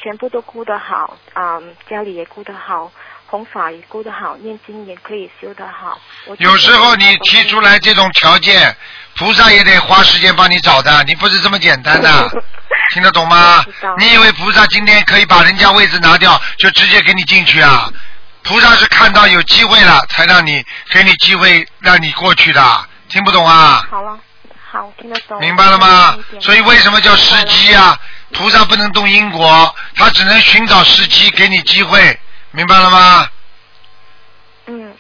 全部都顾得好，啊、家里也顾得好，弘法也顾得好，念经也可以修得好。有时候你提出来这种条件，菩萨也得花时间帮你找的，你不是这么简单的，听得懂吗？你以为菩萨今天可以把人家位置拿掉，就直接给你进去啊？菩萨是看到有机会了，才让你给你机会让你过去的，听不懂啊？好了，好，听得懂。明白了吗？所以为什么叫时机啊？菩萨不能动因果，他只能寻找时机给你机会，明白了吗？嗯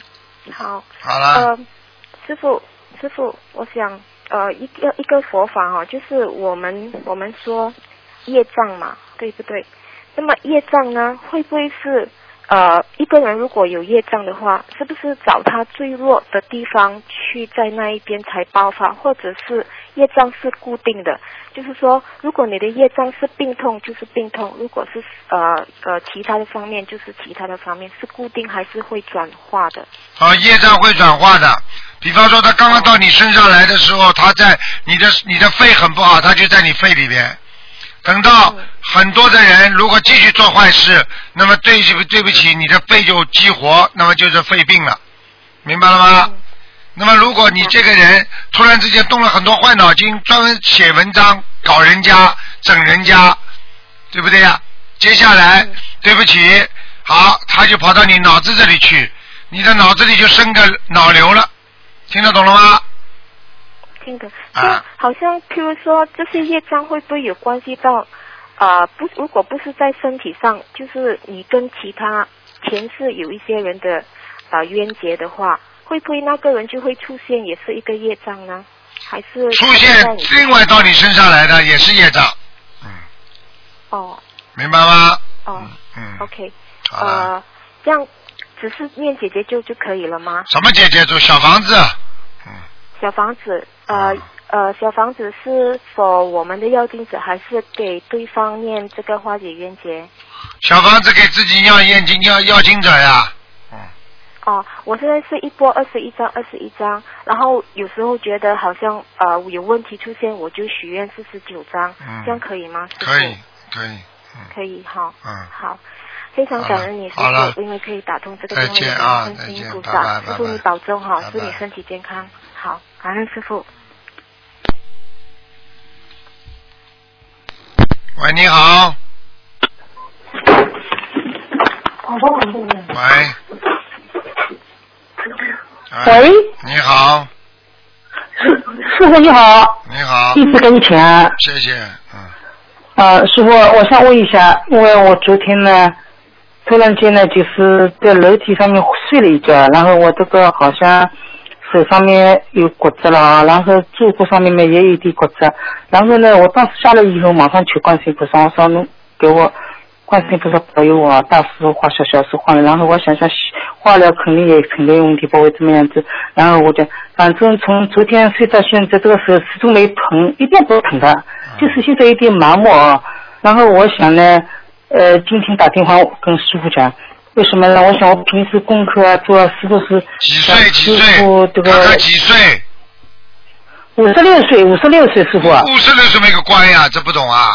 好。好了，呃，师傅，师傅，我想呃一个一个佛法哈、就是我们我们说业障嘛，对不对？那么业障呢，会不会是呃一个人如果有业障的话，是不是找他最弱的地方去在那一边才爆发，或者是业障是固定的？就是说，如果你的业障是病痛，就是病痛；如果是呃呃其他的方面，就是其他的方面，是固定还是会转化的？啊，业障会转化的。比方说，他刚刚到你身上来的时候，他在你的你的肺很不好，他就在你肺里边。等到很多的人如果继续做坏事，那么对不对不起，你的肺就激活，那么就是肺病了，明白了吗？那么如果你这个人突然之间动了很多坏脑筋，专门写文章搞人家、整人家，对不对呀？接下来对不起，好，他就跑到你脑子这里去，你的脑子里就生个脑瘤了，听得懂了吗？听的，啊。就好像譬如说这些业障会不会有关系到，啊不，如果不是在身体上，就是你跟其他前世有一些人的啊、冤结的话，会不会那个人就会出现也是一个业障呢？还是出现另外到你身上来的也是业障，嗯。哦。明白吗？哦、嗯，o k 好了，呃，这样只是念姐姐就就可以了吗？什么姐姐？住小房子？小房子，呃呃，小房子是否我们的要经者，还是给对方念这个化解冤结？小房子给自己要念经要要经者呀，哦，我现在是一波二十一张，二十一张，然后有时候觉得好像呃有问题出现，我就许愿四十九张，嗯。这样可以吗？可以可以，可以哈，嗯，好，非常感恩你师傅，因为可以打通这个再电话，见啊感恩再见菩萨，拜拜拜拜。师傅你保重哈，祝你身体健康，好，感恩师傅。喂，你好，喂，哎喂，你好，师傅你好，你好，弟子给你请安。谢谢，嗯，呃，师傅，我想问一下，因为我昨天呢，突然间呢，就是在楼梯上面睡了一觉，然后我这个好像手上面有骨折了，然后坐骨上面嘛也有一点骨折，然后呢，我当时下来以后马上求观世音菩萨，我说侬给我观世音菩萨保佑我，大师傅化小，小事化了，然后我想想化疗肯定也肯定有问题，不会这么样子，然后我就反正从昨天睡到现在，这个手始终没疼，一点不疼的，就是现在有点麻木啊。然后我想呢，呃，今天打电话跟师傅讲，为什么呢？我想我平时功课啊做啊是不是几岁几师傅这个看看几岁？五十六岁，五十六岁师傅啊。五十六岁没个关呀，这不懂啊？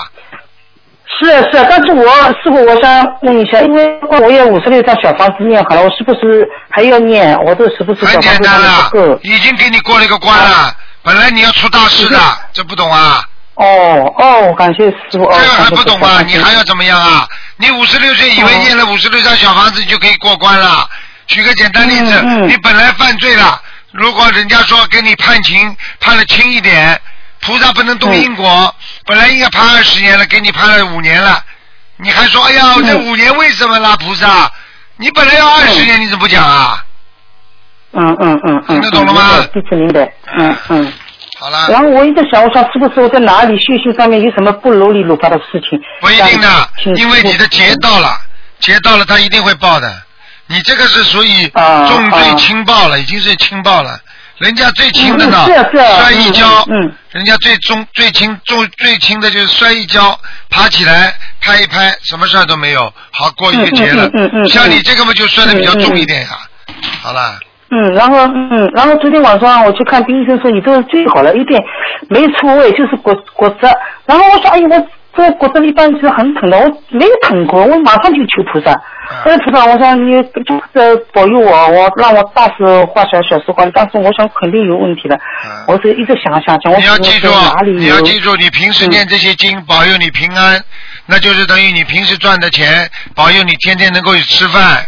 是是，但是我师傅，我想问一下，因为我有五十六张小房子念好了，我是不是还要念？我这是不是小很简单了？，已经给你过了一个关了，本来你要出大事的，这不懂啊？哦哦，感谢师傅。哦，这个还不懂吗？你还要怎么样啊？你五十六岁以为念了五十六张小房子就可以过关了？举个简单例子，嗯你本来犯罪了，如果人家说给你判刑判的轻一点，菩萨不能动因果，嗯本来应该判二十年了，给你判了五年了，你还说哎呀嗯这五年为什么啦？菩萨，你本来要二十年，你怎么不讲啊？嗯嗯嗯嗯，听得懂了吗嗯？弟子明白。嗯嗯。好了，然后我一直想，我想是不是我在哪里修行上面有什么不如理如法的事情？不一定的，因为你的劫到了，劫到了，他一定会报的。你这个是属于啊重罪啊轻报了，已经是轻报了。人家最轻的呢嗯啊啊，摔一跤，嗯嗯人家最重最轻重最轻的就是摔一跤，爬起来拍一拍，什么事儿都没有，好过一个劫了像你这个嘛，就摔的比较重一点呀。好了，嗯，然后嗯，然后昨天晚上我去看病医生说你这个最好了，一点没错位，就是骨骨折。然后我说，哎呀，我这个骨折一般是很疼的，我没有疼过，我马上就求菩萨。哎，菩萨，我说你就是保佑我，我让我大事化小，小事化了。但是我想肯定有问题的，我是一直想想想，我你要记住？你要记住，你平时念这些经，保佑你平安，那就是等于你平时赚的钱，保佑你天天能够吃饭，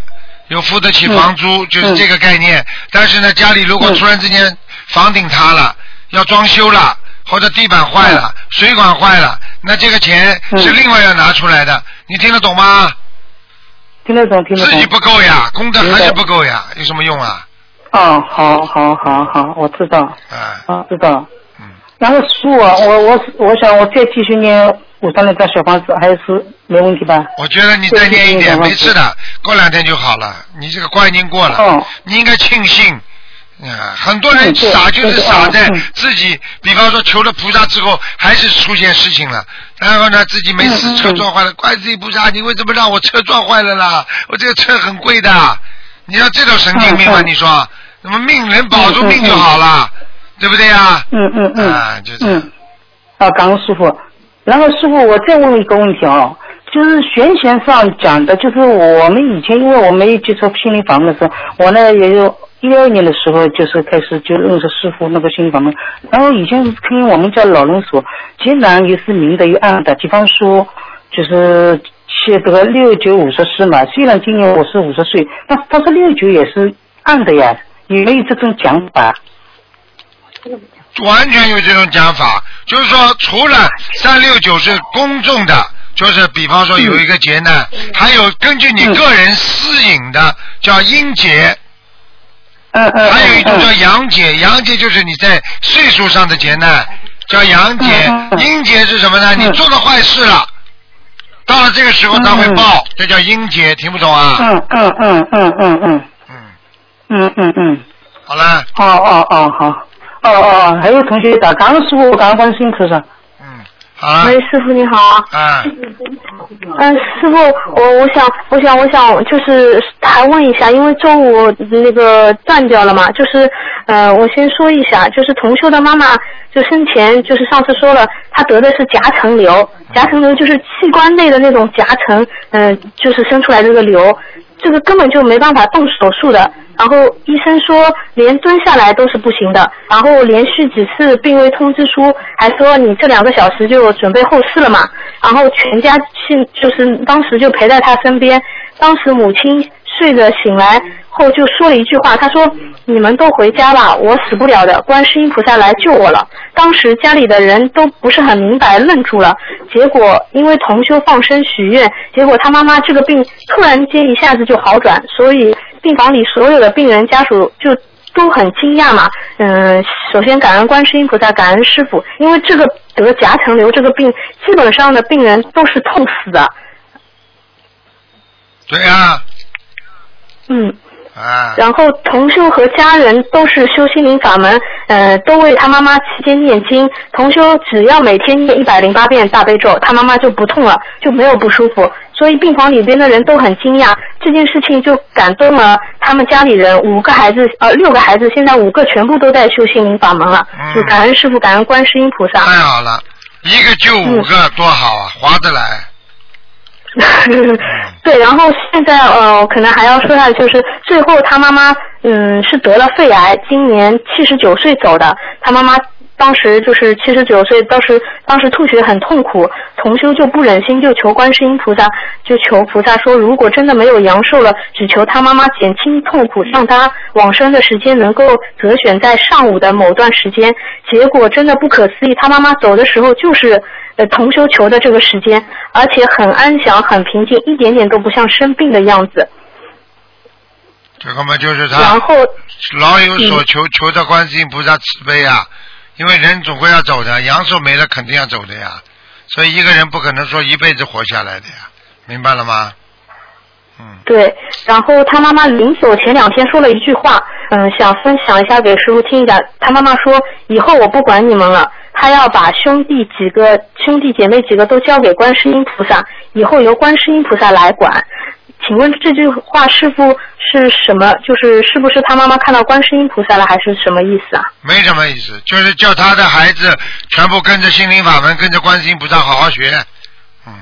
有付得起房租，就是这个概念。但是呢，家里如果突然之间房顶塌了，要装修了，或者地板坏了，水管坏了，那这个钱是另外要拿出来的，你听得懂吗？听得懂，听得懂。自己不够呀，功德还是不够呀，有什么用啊？啊，好好好好，我知道，啊，啊，知道。嗯。然后书啊，我我我想我再继续念五三那张小房子，还是没问题吧？我觉得你再念一点没事的，过两天就好了。你这个关已经过了，哦你应该庆幸。啊，很多人傻就是傻在嗯自己，比方说求了菩萨之后，还是出现事情了，然后呢自己没事车撞坏了，怪自己菩萨，你为什么让我车撞坏了啦？我这个车很贵的，你要这种神经病吗？你说，那么命能保住命就好了，对不对呀？嗯嗯嗯。啊，就这样。嗯。啊，感恩师傅。然后师傅，我再问一个问题啊，就是玄学上讲的，就是我们以前因为我没有接触心灵法门的时候，我呢也有一二年的时候就是开始就认识师傅那个心灵法门，然后以前听我们家老人说，既然也是明的有暗的，比方说就是写这个六九五十四嘛，虽然今年我是五十岁，但他说六九也是暗的呀，有没有这种讲法？完全有这种讲法，就是说，除了三六九是公众的，就是比方说有一个劫难，还有根据你个人私隐的叫阴劫，嗯嗯。还有一种叫嗯阳劫，阳劫就是你在岁数上的劫难，叫阳劫阴劫是什么呢？你做了坏事了，到了这个时候他会报，这叫阴劫，听不懂啊？嗯嗯嗯嗯嗯嗯嗯，嗯嗯嗯。好了，哦哦哦好。哦哦哦，还有同学打，刚刚师傅，刚刚观世音菩萨。嗯，好了喂，，师傅你好。嗯，嗯，师傅，我我想我想我想就是还问一下，因为中午那个断掉了嘛，就是呃，我先说一下，就是同修的妈妈就生前就是上次说了，她得的是夹层瘤，夹层瘤就是器官内的那种夹层，嗯、就是生出来这个瘤，这个根本就没办法动手术的。然后医生说连蹲下来都是不行的，然后连续几次病危通知书还说你这两个小时就准备后事了嘛，然后全家现就是当时就陪在他身边，当时母亲睡着醒来后就说了一句话，他说你们都回家吧，我死不了的，观世音菩萨来救我了。当时家里的人都不是很明白，愣住了。结果因为同修放生许愿，结果他妈妈这个病突然间一下子就好转，所以病房里所有的病人家属就都很惊讶嘛。嗯，首先感恩观世音菩萨，感恩师傅，因为这个得夹层瘤这个病，基本上的病人都是痛死的。对呀，嗯。啊，然后同修和家人都是修心灵法门，呃，都为他妈妈期间念经。同修只要每天念一百零八遍大悲咒，他妈妈就不痛了，就没有不舒服。所以病房里边的人都很惊讶，这件事情就感动了他们家里人。五个孩子，呃，六个孩子，现在五个全部都在修心灵法门了。嗯就感恩师傅，感恩观世音菩萨。太好了，一个救五个，多好啊，划得来。对，然后现在呃，可能还要说下，就是最后他妈妈嗯是得了肺癌，今年七十九岁走的。他妈妈当时就是七十九岁，当时当时吐血很痛苦，同修就不忍心，就求观世音菩萨，就求菩萨说，如果真的没有阳寿了，只求他妈妈减轻痛苦，让他往生的时间能够择选在上午的某段时间。结果真的不可思议，他妈妈走的时候就是。呃，同修求的这个时间，而且很安详、很平静，一点点都不像生病的样子。这个嘛就是他然他后，老有所求，求到观世音菩萨慈悲啊！因为人总归要走的，阳寿没了肯定要走的呀，所以一个人不可能说一辈子活下来的呀，明白了吗？嗯对，然后他妈妈临走前两天说了一句话，嗯，想分享一下给师傅听一下。他妈妈说：“以后我不管你们了，他要把兄弟几个、兄弟姐妹几个都交给观世音菩萨，以后由观世音菩萨来管。”请问这句话师傅是什么？就是是不是他妈妈看到观世音菩萨了，还是什么意思啊？没什么意思，就是叫他的孩子全部跟着心灵法门，跟着观世音菩萨好好学。嗯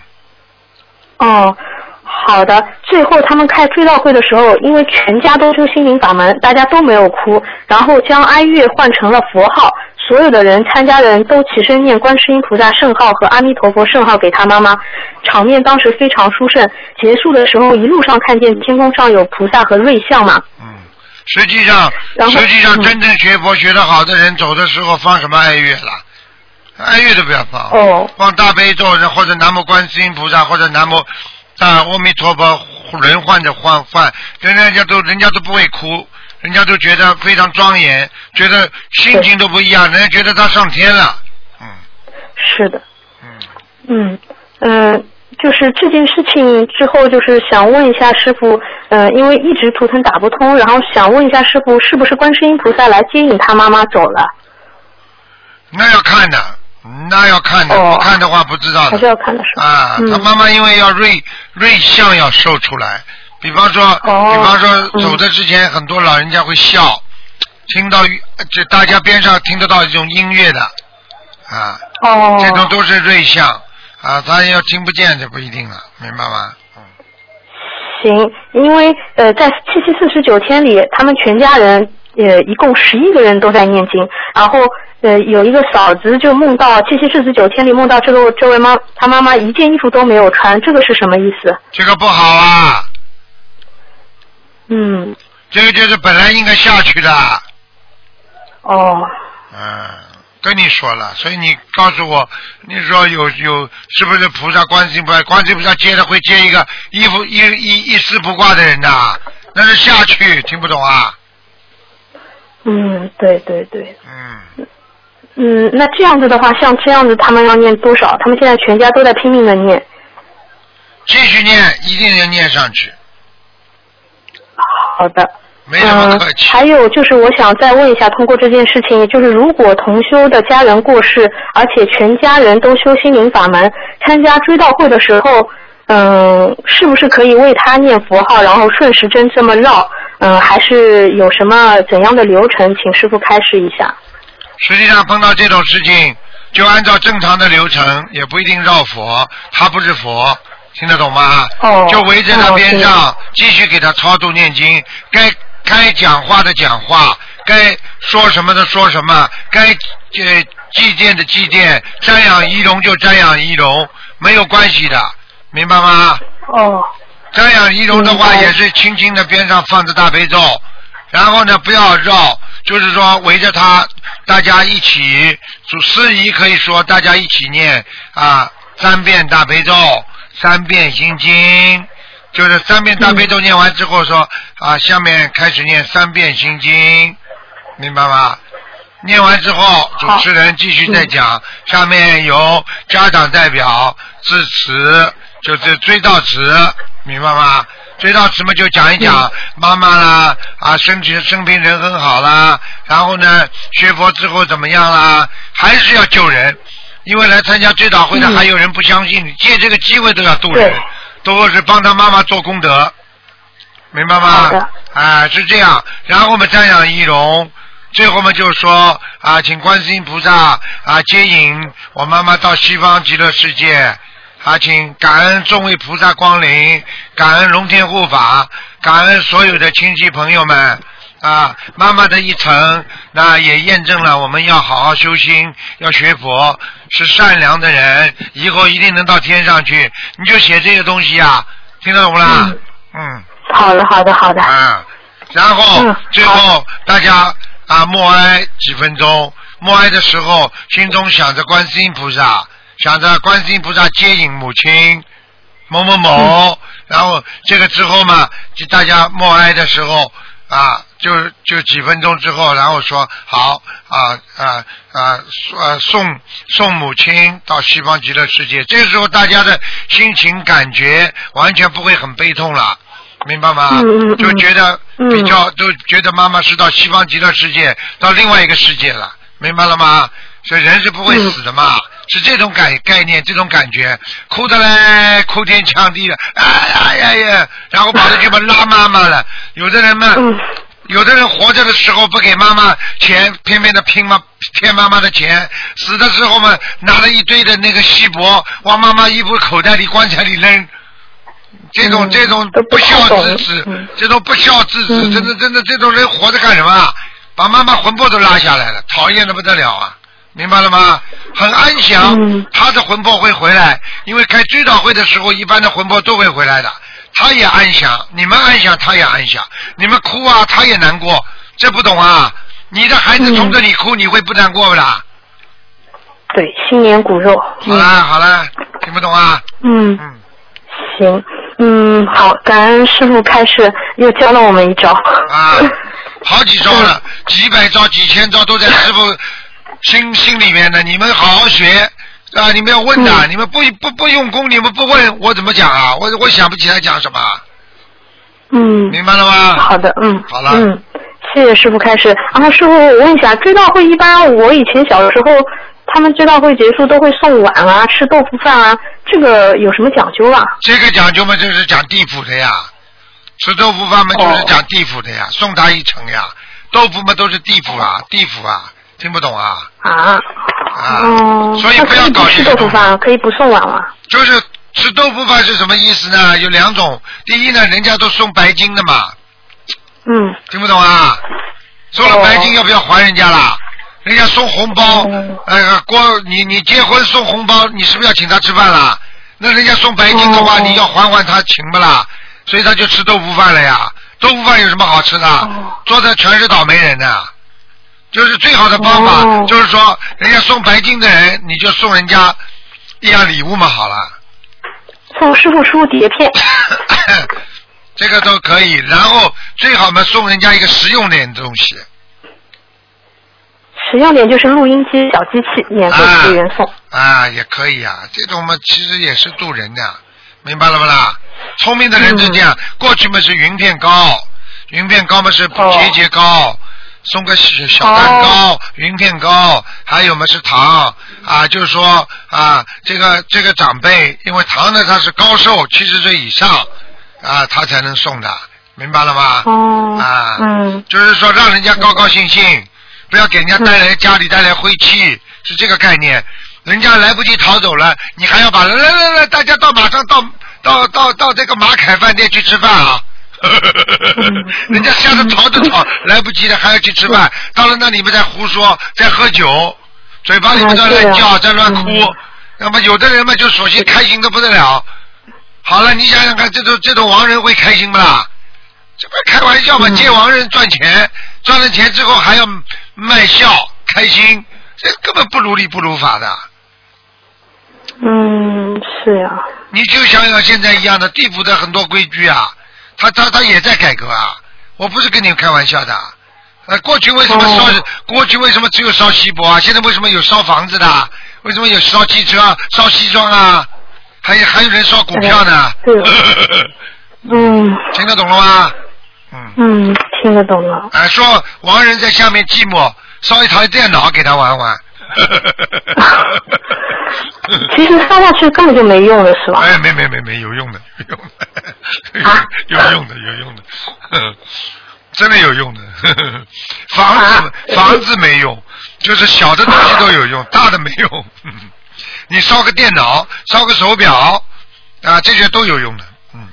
哦，好的。最后他们开追悼会的时候，因为全家都修心灵法门，大家都没有哭，然后将哀乐换成了佛号，所有的人参加的人都起身念观世音菩萨圣号和阿弥陀佛圣号给他妈妈，场面当时非常殊胜。结束的时候，一路上看见天空上有菩萨和瑞相嘛。嗯实际上，实际上真正学佛学得好的人，走的时候放什么哀乐了？哀乐都不要放，哦，放大悲咒，或者南无观世音菩萨，或者南无啊阿弥陀佛轮换着换换，人人家都人家都不会哭，人家都觉得非常庄严，觉得心情都不一样，人家觉得他上天了。嗯是的。嗯嗯，就是这件事情之后，就是想问一下师傅，呃，因为一直图腾打不通，然后想问一下师傅，是不是观世音菩萨来接引他妈妈走了？那要看的，那要看的，不看的话不知道还是要看的是吧？啊，嗯他妈妈因为要瑞瑞相要受出来，比方说，哦比方说嗯走的之前，很多老人家会笑，听到这大家边上听得到这种音乐的，啊，哦。这种都是瑞相啊，他要听不见就不一定了，明白吗？行，因为呃，在七七四十九天里，他们全家人呃一共十一个人都在念经，然后呃有一个嫂子就梦到七七四十九天里梦到这个这位妈她妈妈一件衣服都没有穿，这个是什么意思？这个不好啊，嗯，这个就是本来应该下去的，哦，嗯，跟你说了，所以你告诉我，你说有有是不是菩萨观世音菩萨？观世音菩萨接的会接一个衣服一一一丝不挂的人呐，那是下去，听不懂啊？嗯，对对对，嗯，嗯，那这样子的话，像这样子他们要念多少？他们现在全家都在拼命的念。继续念，一定要念上去，好的。没什么客气。嗯。还有就是，我想再问一下，通过这件事情，就是如果同修的家人过世，而且全家人都修心灵法门，参加追悼会的时候，嗯，是不是可以为他念佛号，然后顺时针这么绕？嗯，还是有什么怎样的流程？请师傅开示一下。实际上碰到这种事情，就按照正常的流程，也不一定绕佛，他不是佛，听得懂吗？哦就围着他哦边上，继续给他超度念经，该该讲话的讲话，该说什么的说什么，该呃祭奠的祭奠，瞻仰仪容就瞻仰仪容，没有关系的，明白吗？哦。瞻仰仪容的话，也是轻轻的边上放着大悲咒，然后呢不要绕，就是说围着他，大家一起，主司仪可以说大家一起念啊三遍大悲咒，三遍心经，就是三遍大悲咒念完之后说啊下面开始念三遍心经，明白吗？念完之后，主持人继续再讲，下面由家长代表致辞，就是追悼词，明白吗？追悼词嘛，就讲一讲妈妈啦，啊，身体生病人很好啦，然后呢，学佛之后怎么样啦，还是要救人，因为来参加追悼会的还有人不相信你，借这个机会都要渡人，都是帮他妈妈做功德，明白吗？啊，是这样。然后我们瞻仰仪容，最后嘛就说啊，请观世音菩萨啊接引我妈妈到西方极乐世界。啊，请感恩众位菩萨光临，感恩龙天护法，感恩所有的亲戚朋友们。啊，妈妈的一程，那也验证了我们要好好修心，要学佛，是善良的人，以后一定能到天上去。你就写这个东西呀、听得懂不啦？嗯。好的，好的，好的。嗯，然后、嗯最后大家啊默哀几分钟，默哀的时候心中想着观世音菩萨，想着观世音菩萨接引母亲某某某，然后这个之后嘛，就大家默哀的时候啊，就就几分钟之后，然后说好啊啊啊呃送送母亲到西方极乐世界，这个时候大家的心情感觉完全不会很悲痛了。明白吗？嗯嗯嗯就觉得嗯比较，都觉得妈妈是到西方极乐世界，到另外一个世界了，明白了吗？所以人是不会死的嘛，是这种概概念，这种感觉，哭的嘞，哭天抢地的，哎呀呀呀，然后跑着去把拉妈妈了。有的人嘛，有的人活着的时候不给妈妈钱，偏偏的拼妈骗妈妈的钱，死的时候嘛，拿了一堆的那个锡箔往妈妈衣服口袋里、棺材里扔。这种、这种不孝之子，这种不孝之子，真的真的这种人活着干什么啊？把妈妈魂魄都拉下来了，讨厌的不得了啊！明白了吗？很安详，他的魂魄会回来，因为开追悼会的时候，一般的魂魄都会回来的。他也安详，你们安详，他也安详。你们哭啊，他也难过，这不懂啊？你的孩子冲着你哭，你会不难过不啦？对，新年骨肉。好啦好啦，听不懂啊？嗯。行，嗯，好，感恩师傅开始，又教了我们一招。啊，好几招了，几百招、几千招都在师傅心心里面的。你们好好学啊！你们要问的，你们不不不用功，你们不问，我怎么讲啊？我我想不起来讲什么。嗯。明白了吗？好的，嗯。好了。嗯，谢谢师傅开始。然后师傅，我问一下，追悼会一般我以前小的时候，他们追悼会结束都会送碗啊，吃豆腐饭啊，这个有什么讲究啊？这个讲究嘛，就是讲地府的呀。吃豆腐饭嘛，就是讲地府的呀，送他一程呀。豆腐嘛，都是地府啊，地府啊，听不懂啊？啊。啊。哦。所以不要搞那可以不吃豆腐饭，可以不送碗吗？就是吃豆腐饭是什么意思呢？有两种，第一呢，人家都送白金的嘛，嗯。听不懂啊？送了白金要不要还人家啦？人家送红包，呃，过你你结婚送红包，你是不是要请他吃饭啦？那人家送白金的话，你要还还他情不啦？所以他就吃豆腐饭了呀。豆腐饭有什么好吃的？做的全是倒霉人的。就是最好的方法，就是说，人家送白金的人，你就送人家一样礼物嘛，好了。送师傅书碟片。这个都可以，然后最好嘛送人家一个实用点的东西。实用点就是录音机、小机器，免费随缘送。啊，也可以啊，这种嘛其实也是渡人的，明白了不啦？聪明的人是这样，过去嘛是云片糕，云片糕嘛是节节糕，送个小小蛋糕、云片糕，还有嘛是糖啊，就是说啊，这个这个长辈，因为糖呢他是高寿，七十岁以上啊，他才能送的，明白了吗？哦。啊。嗯。就是说让人家高高兴兴，不要给人家带来家里带来晦气，是这个概念。人家来不及逃走了，你还要把来来来来，大家到马上到到到到这个马凯饭店去吃饭啊！人家吓得逃都逃，来不及了还要去吃饭，到了那里面再胡说，再喝酒，嘴巴里面在乱叫，在乱哭。那么有的人嘛，就索性开心的不得了。好了，你想想看，这种这种亡人会开心不啦？这不开玩笑嘛？借亡人赚钱，赚了钱之后还要卖笑开心，这根本不如理不如法的。嗯，是呀。你就想想现在一样的地府的很多规矩啊，他他他也在改革啊，我不是跟你开玩笑的。呃，过去为什么烧？过去为什么只有烧锡箔啊？现在为什么有烧房子的？为什么有烧汽车、烧西装啊？还有还有人烧股票呢？对嗯。听得懂了吗？嗯，嗯听得懂了。哎，说亡人在下面寂寞，烧一台电脑给他玩玩。其实烧下去根本就没用的是吧？哎，没没没没有用的，有用的，啊有用的，有用的，真的有用的。房子房子没用，就是小的东西都有用，大的没用。嗯你烧个电脑，烧个手表啊，这些都有用的。嗯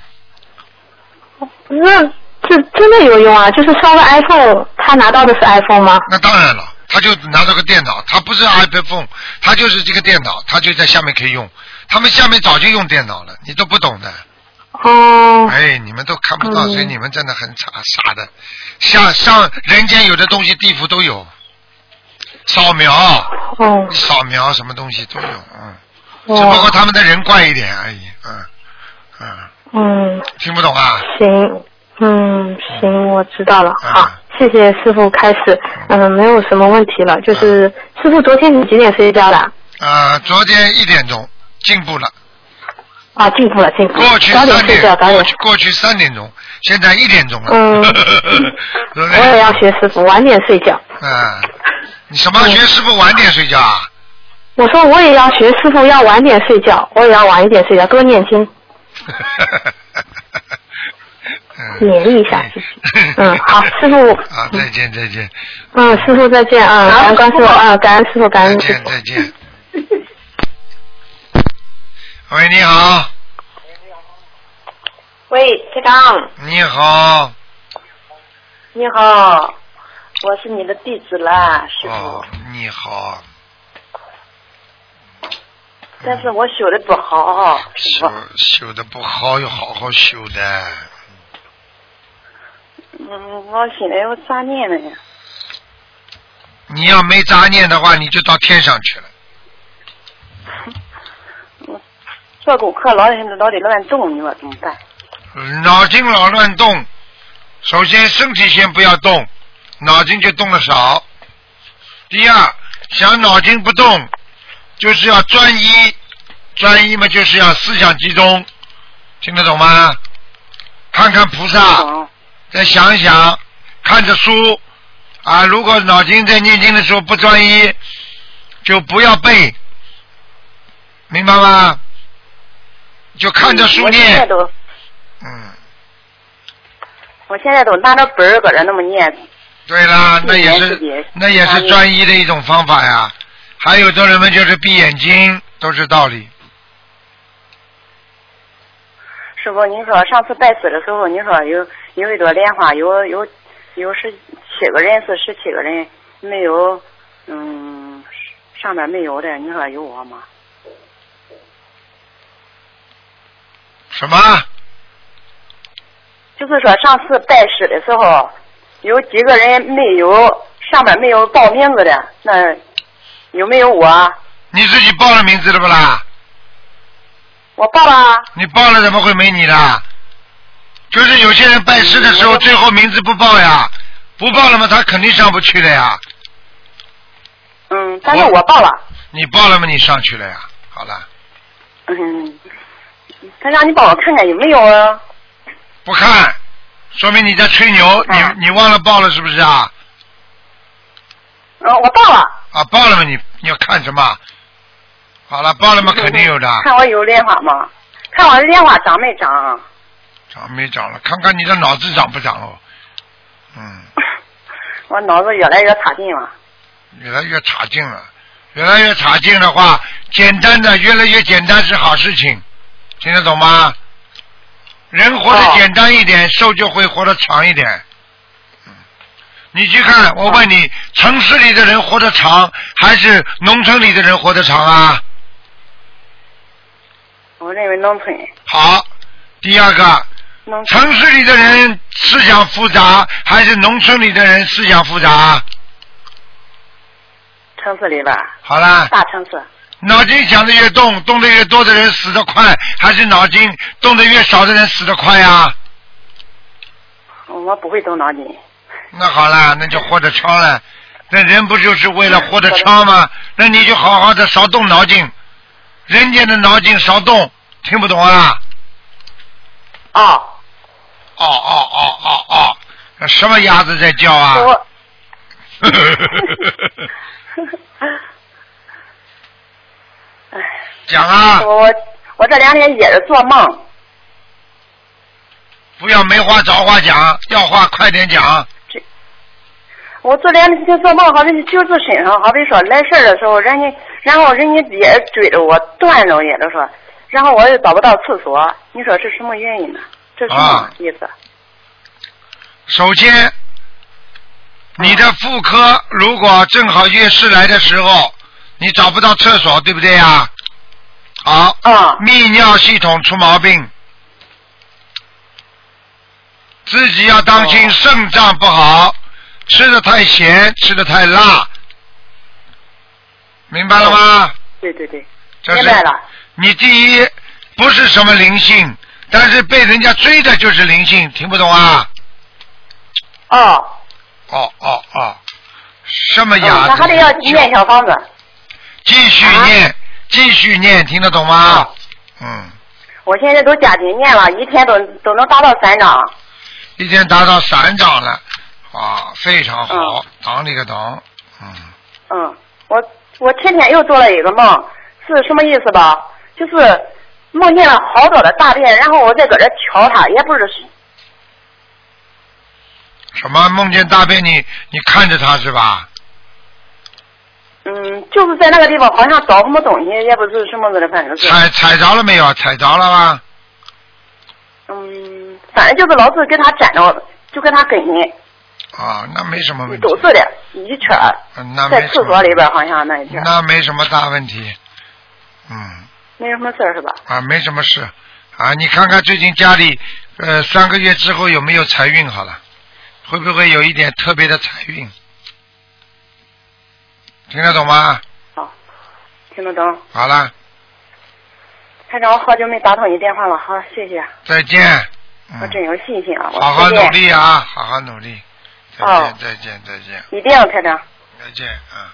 那这真的有用啊！就是烧个 iPhone，他拿到的是 iPhone 吗？那当然了，他就拿到个电脑，他不是 iPhone，他就是这个电脑，他就在下面可以用。他们下面早就用电脑了，你都不懂的。哦。哎，你们都看不到，嗯所以你们真的很傻傻的。像像人间有的东西，地府都有。扫描，哦，扫描什么东西都有，嗯，哦只不过他们的人怪一点而已，嗯嗯，嗯，听不懂啊？行，嗯，行，我知道了。好，谢谢师傅开始，嗯，没有什么问题了。就是师傅，昨天你几点睡觉的？呃，昨天一点钟进步了，啊，进步了，进步了。过去早点三睡觉，早点过去。过去三点钟，现在一点钟了，嗯？我也要学师傅，晚点睡觉。嗯，你什么学师傅晚点睡觉啊？我说我也要学师傅，要晚点睡觉，我也要晚一点睡觉，多念经，勉励一下自己。嗯，好，师傅，啊，再见再见。嗯，师傅再见啊，感恩观世音啊，感恩师傅，感恩。师傅。再见。喂，你好，喂，台长，你好，你好，我是你的弟子啦，师傅，哦，你好，但是我修的不好，师修，修的不好，要好好修的。嗯，我现在有杂念了呀，你要没杂念的话，你就到天上去了。做功课老得老得乱动，你说怎么办？脑筋老乱动，首先身体先不要动，脑筋就动得少。第二，想脑筋不动，就是要专一，专一嘛就是要思想集中，听得懂吗？看看菩萨，再想一想，看着书啊。如果脑筋在念经的时候不专一，就不要背，明白吗？就看着书我现在念，都，嗯，我现在都拿着本儿搁这那么念。对啦，那也是那也是专一的一种方法呀。还有的人们就是闭眼睛，都是道理。师傅，您说上次拜师的时候，您说有有一朵莲花，有有有十七个人是十七个人，没有，嗯，上面没有的，你说有我吗？什么？就是说上次拜师的时候，有几个人没有上面没有报名字的，那有没有我？你自己报了名字了不啦？我报了。你报了怎么会没你的？就是有些人拜师的时候，最后名字不报呀，不报了嘛，他肯定上不去的呀。嗯，但是我报了。你报了吗，你上去了呀。好了，嗯，他让你帮我看看有没有啊？不看，说明你在吹牛，你你忘了报了是不是啊？嗯，我报了。啊，报了吗，你你要看什么？好了，报了吗，肯定有的。看我有莲花吗？看我的莲花长没长？长没长了？看看你的脑子长不长哦。嗯，我脑子越来越差劲了。越来越差劲了，越来越差劲的话，简单的越来越简单是好事情，听得懂吗？人活得简单一点，寿就会活得长一点。嗯，你去看，我问你，城市里的人活得长，还是农村里的人活得长啊？我认为农村。好，第二个，农城市里的人思想复杂，还是农村里的人思想复杂？城市里吧。好啦。大城市。脑筋想的越动，动的越多的人死得快，还是脑筋动的越少的人死得快呀？我不会动脑筋。那好啦，那就活得长了。那人不就是为了活得长吗？那你就好好的少动脑筋，人家的脑筋少动，听不懂啊？哦。哦哦哦哦哦，那什么鸭子在叫啊？我。讲啊！我我这两天也是做梦，不要没话找话讲，要话快点讲。这我昨天就做梦，好比就是身上，好比说来事儿的时候，人家然后人家也追着我断着也都说，然后我又找不到厕所，你说是什么原因呢？这是什么啊意思？首先，你的妇科如果正好月事来的时候，你找不到厕所，对不对呀？好。啊。泌尿系统出毛病，自己要当哦心肾脏不好，吃的太咸，吃的太辣，明白了吗？对对对，明白了。你第一不是什么灵性，但是被人家追的就是灵性，听不懂啊？哦。哦哦哦，什么嗯哑子？那还得要念小房子。继续念，继续念，听得懂吗？嗯，我现在都加紧念了，一天都都能达到三张。一天达到三张了，啊，非常好，当你个当，嗯，我我前天又做了一个梦，是什么意思吧？就是梦见了好多的大便，然后我再搁这瞧它，也不是什么梦见大便你你看着他是吧？嗯，就是在那个地方好像找什么东西，也不是什么的，反正是。踩踩着了没有？踩着了吧？嗯，反正就是老是给它粘着，就给它跟你啊，那没什么问题，都是的，一圈在厕所里边好像那一圈儿，那没什么大问题，嗯。没什么事儿是吧？啊，没什么事啊。你看看最近家里，呃，三个月之后有没有财运好了？会不会有一点特别的财运？听得懂吗？好听得懂？好了，台长，我好久没打通你电话了，好，谢谢，再见，我真有信心啊，我好好努力啊，好好努力，再哦见，再见，再见，一定要台长。再见啊。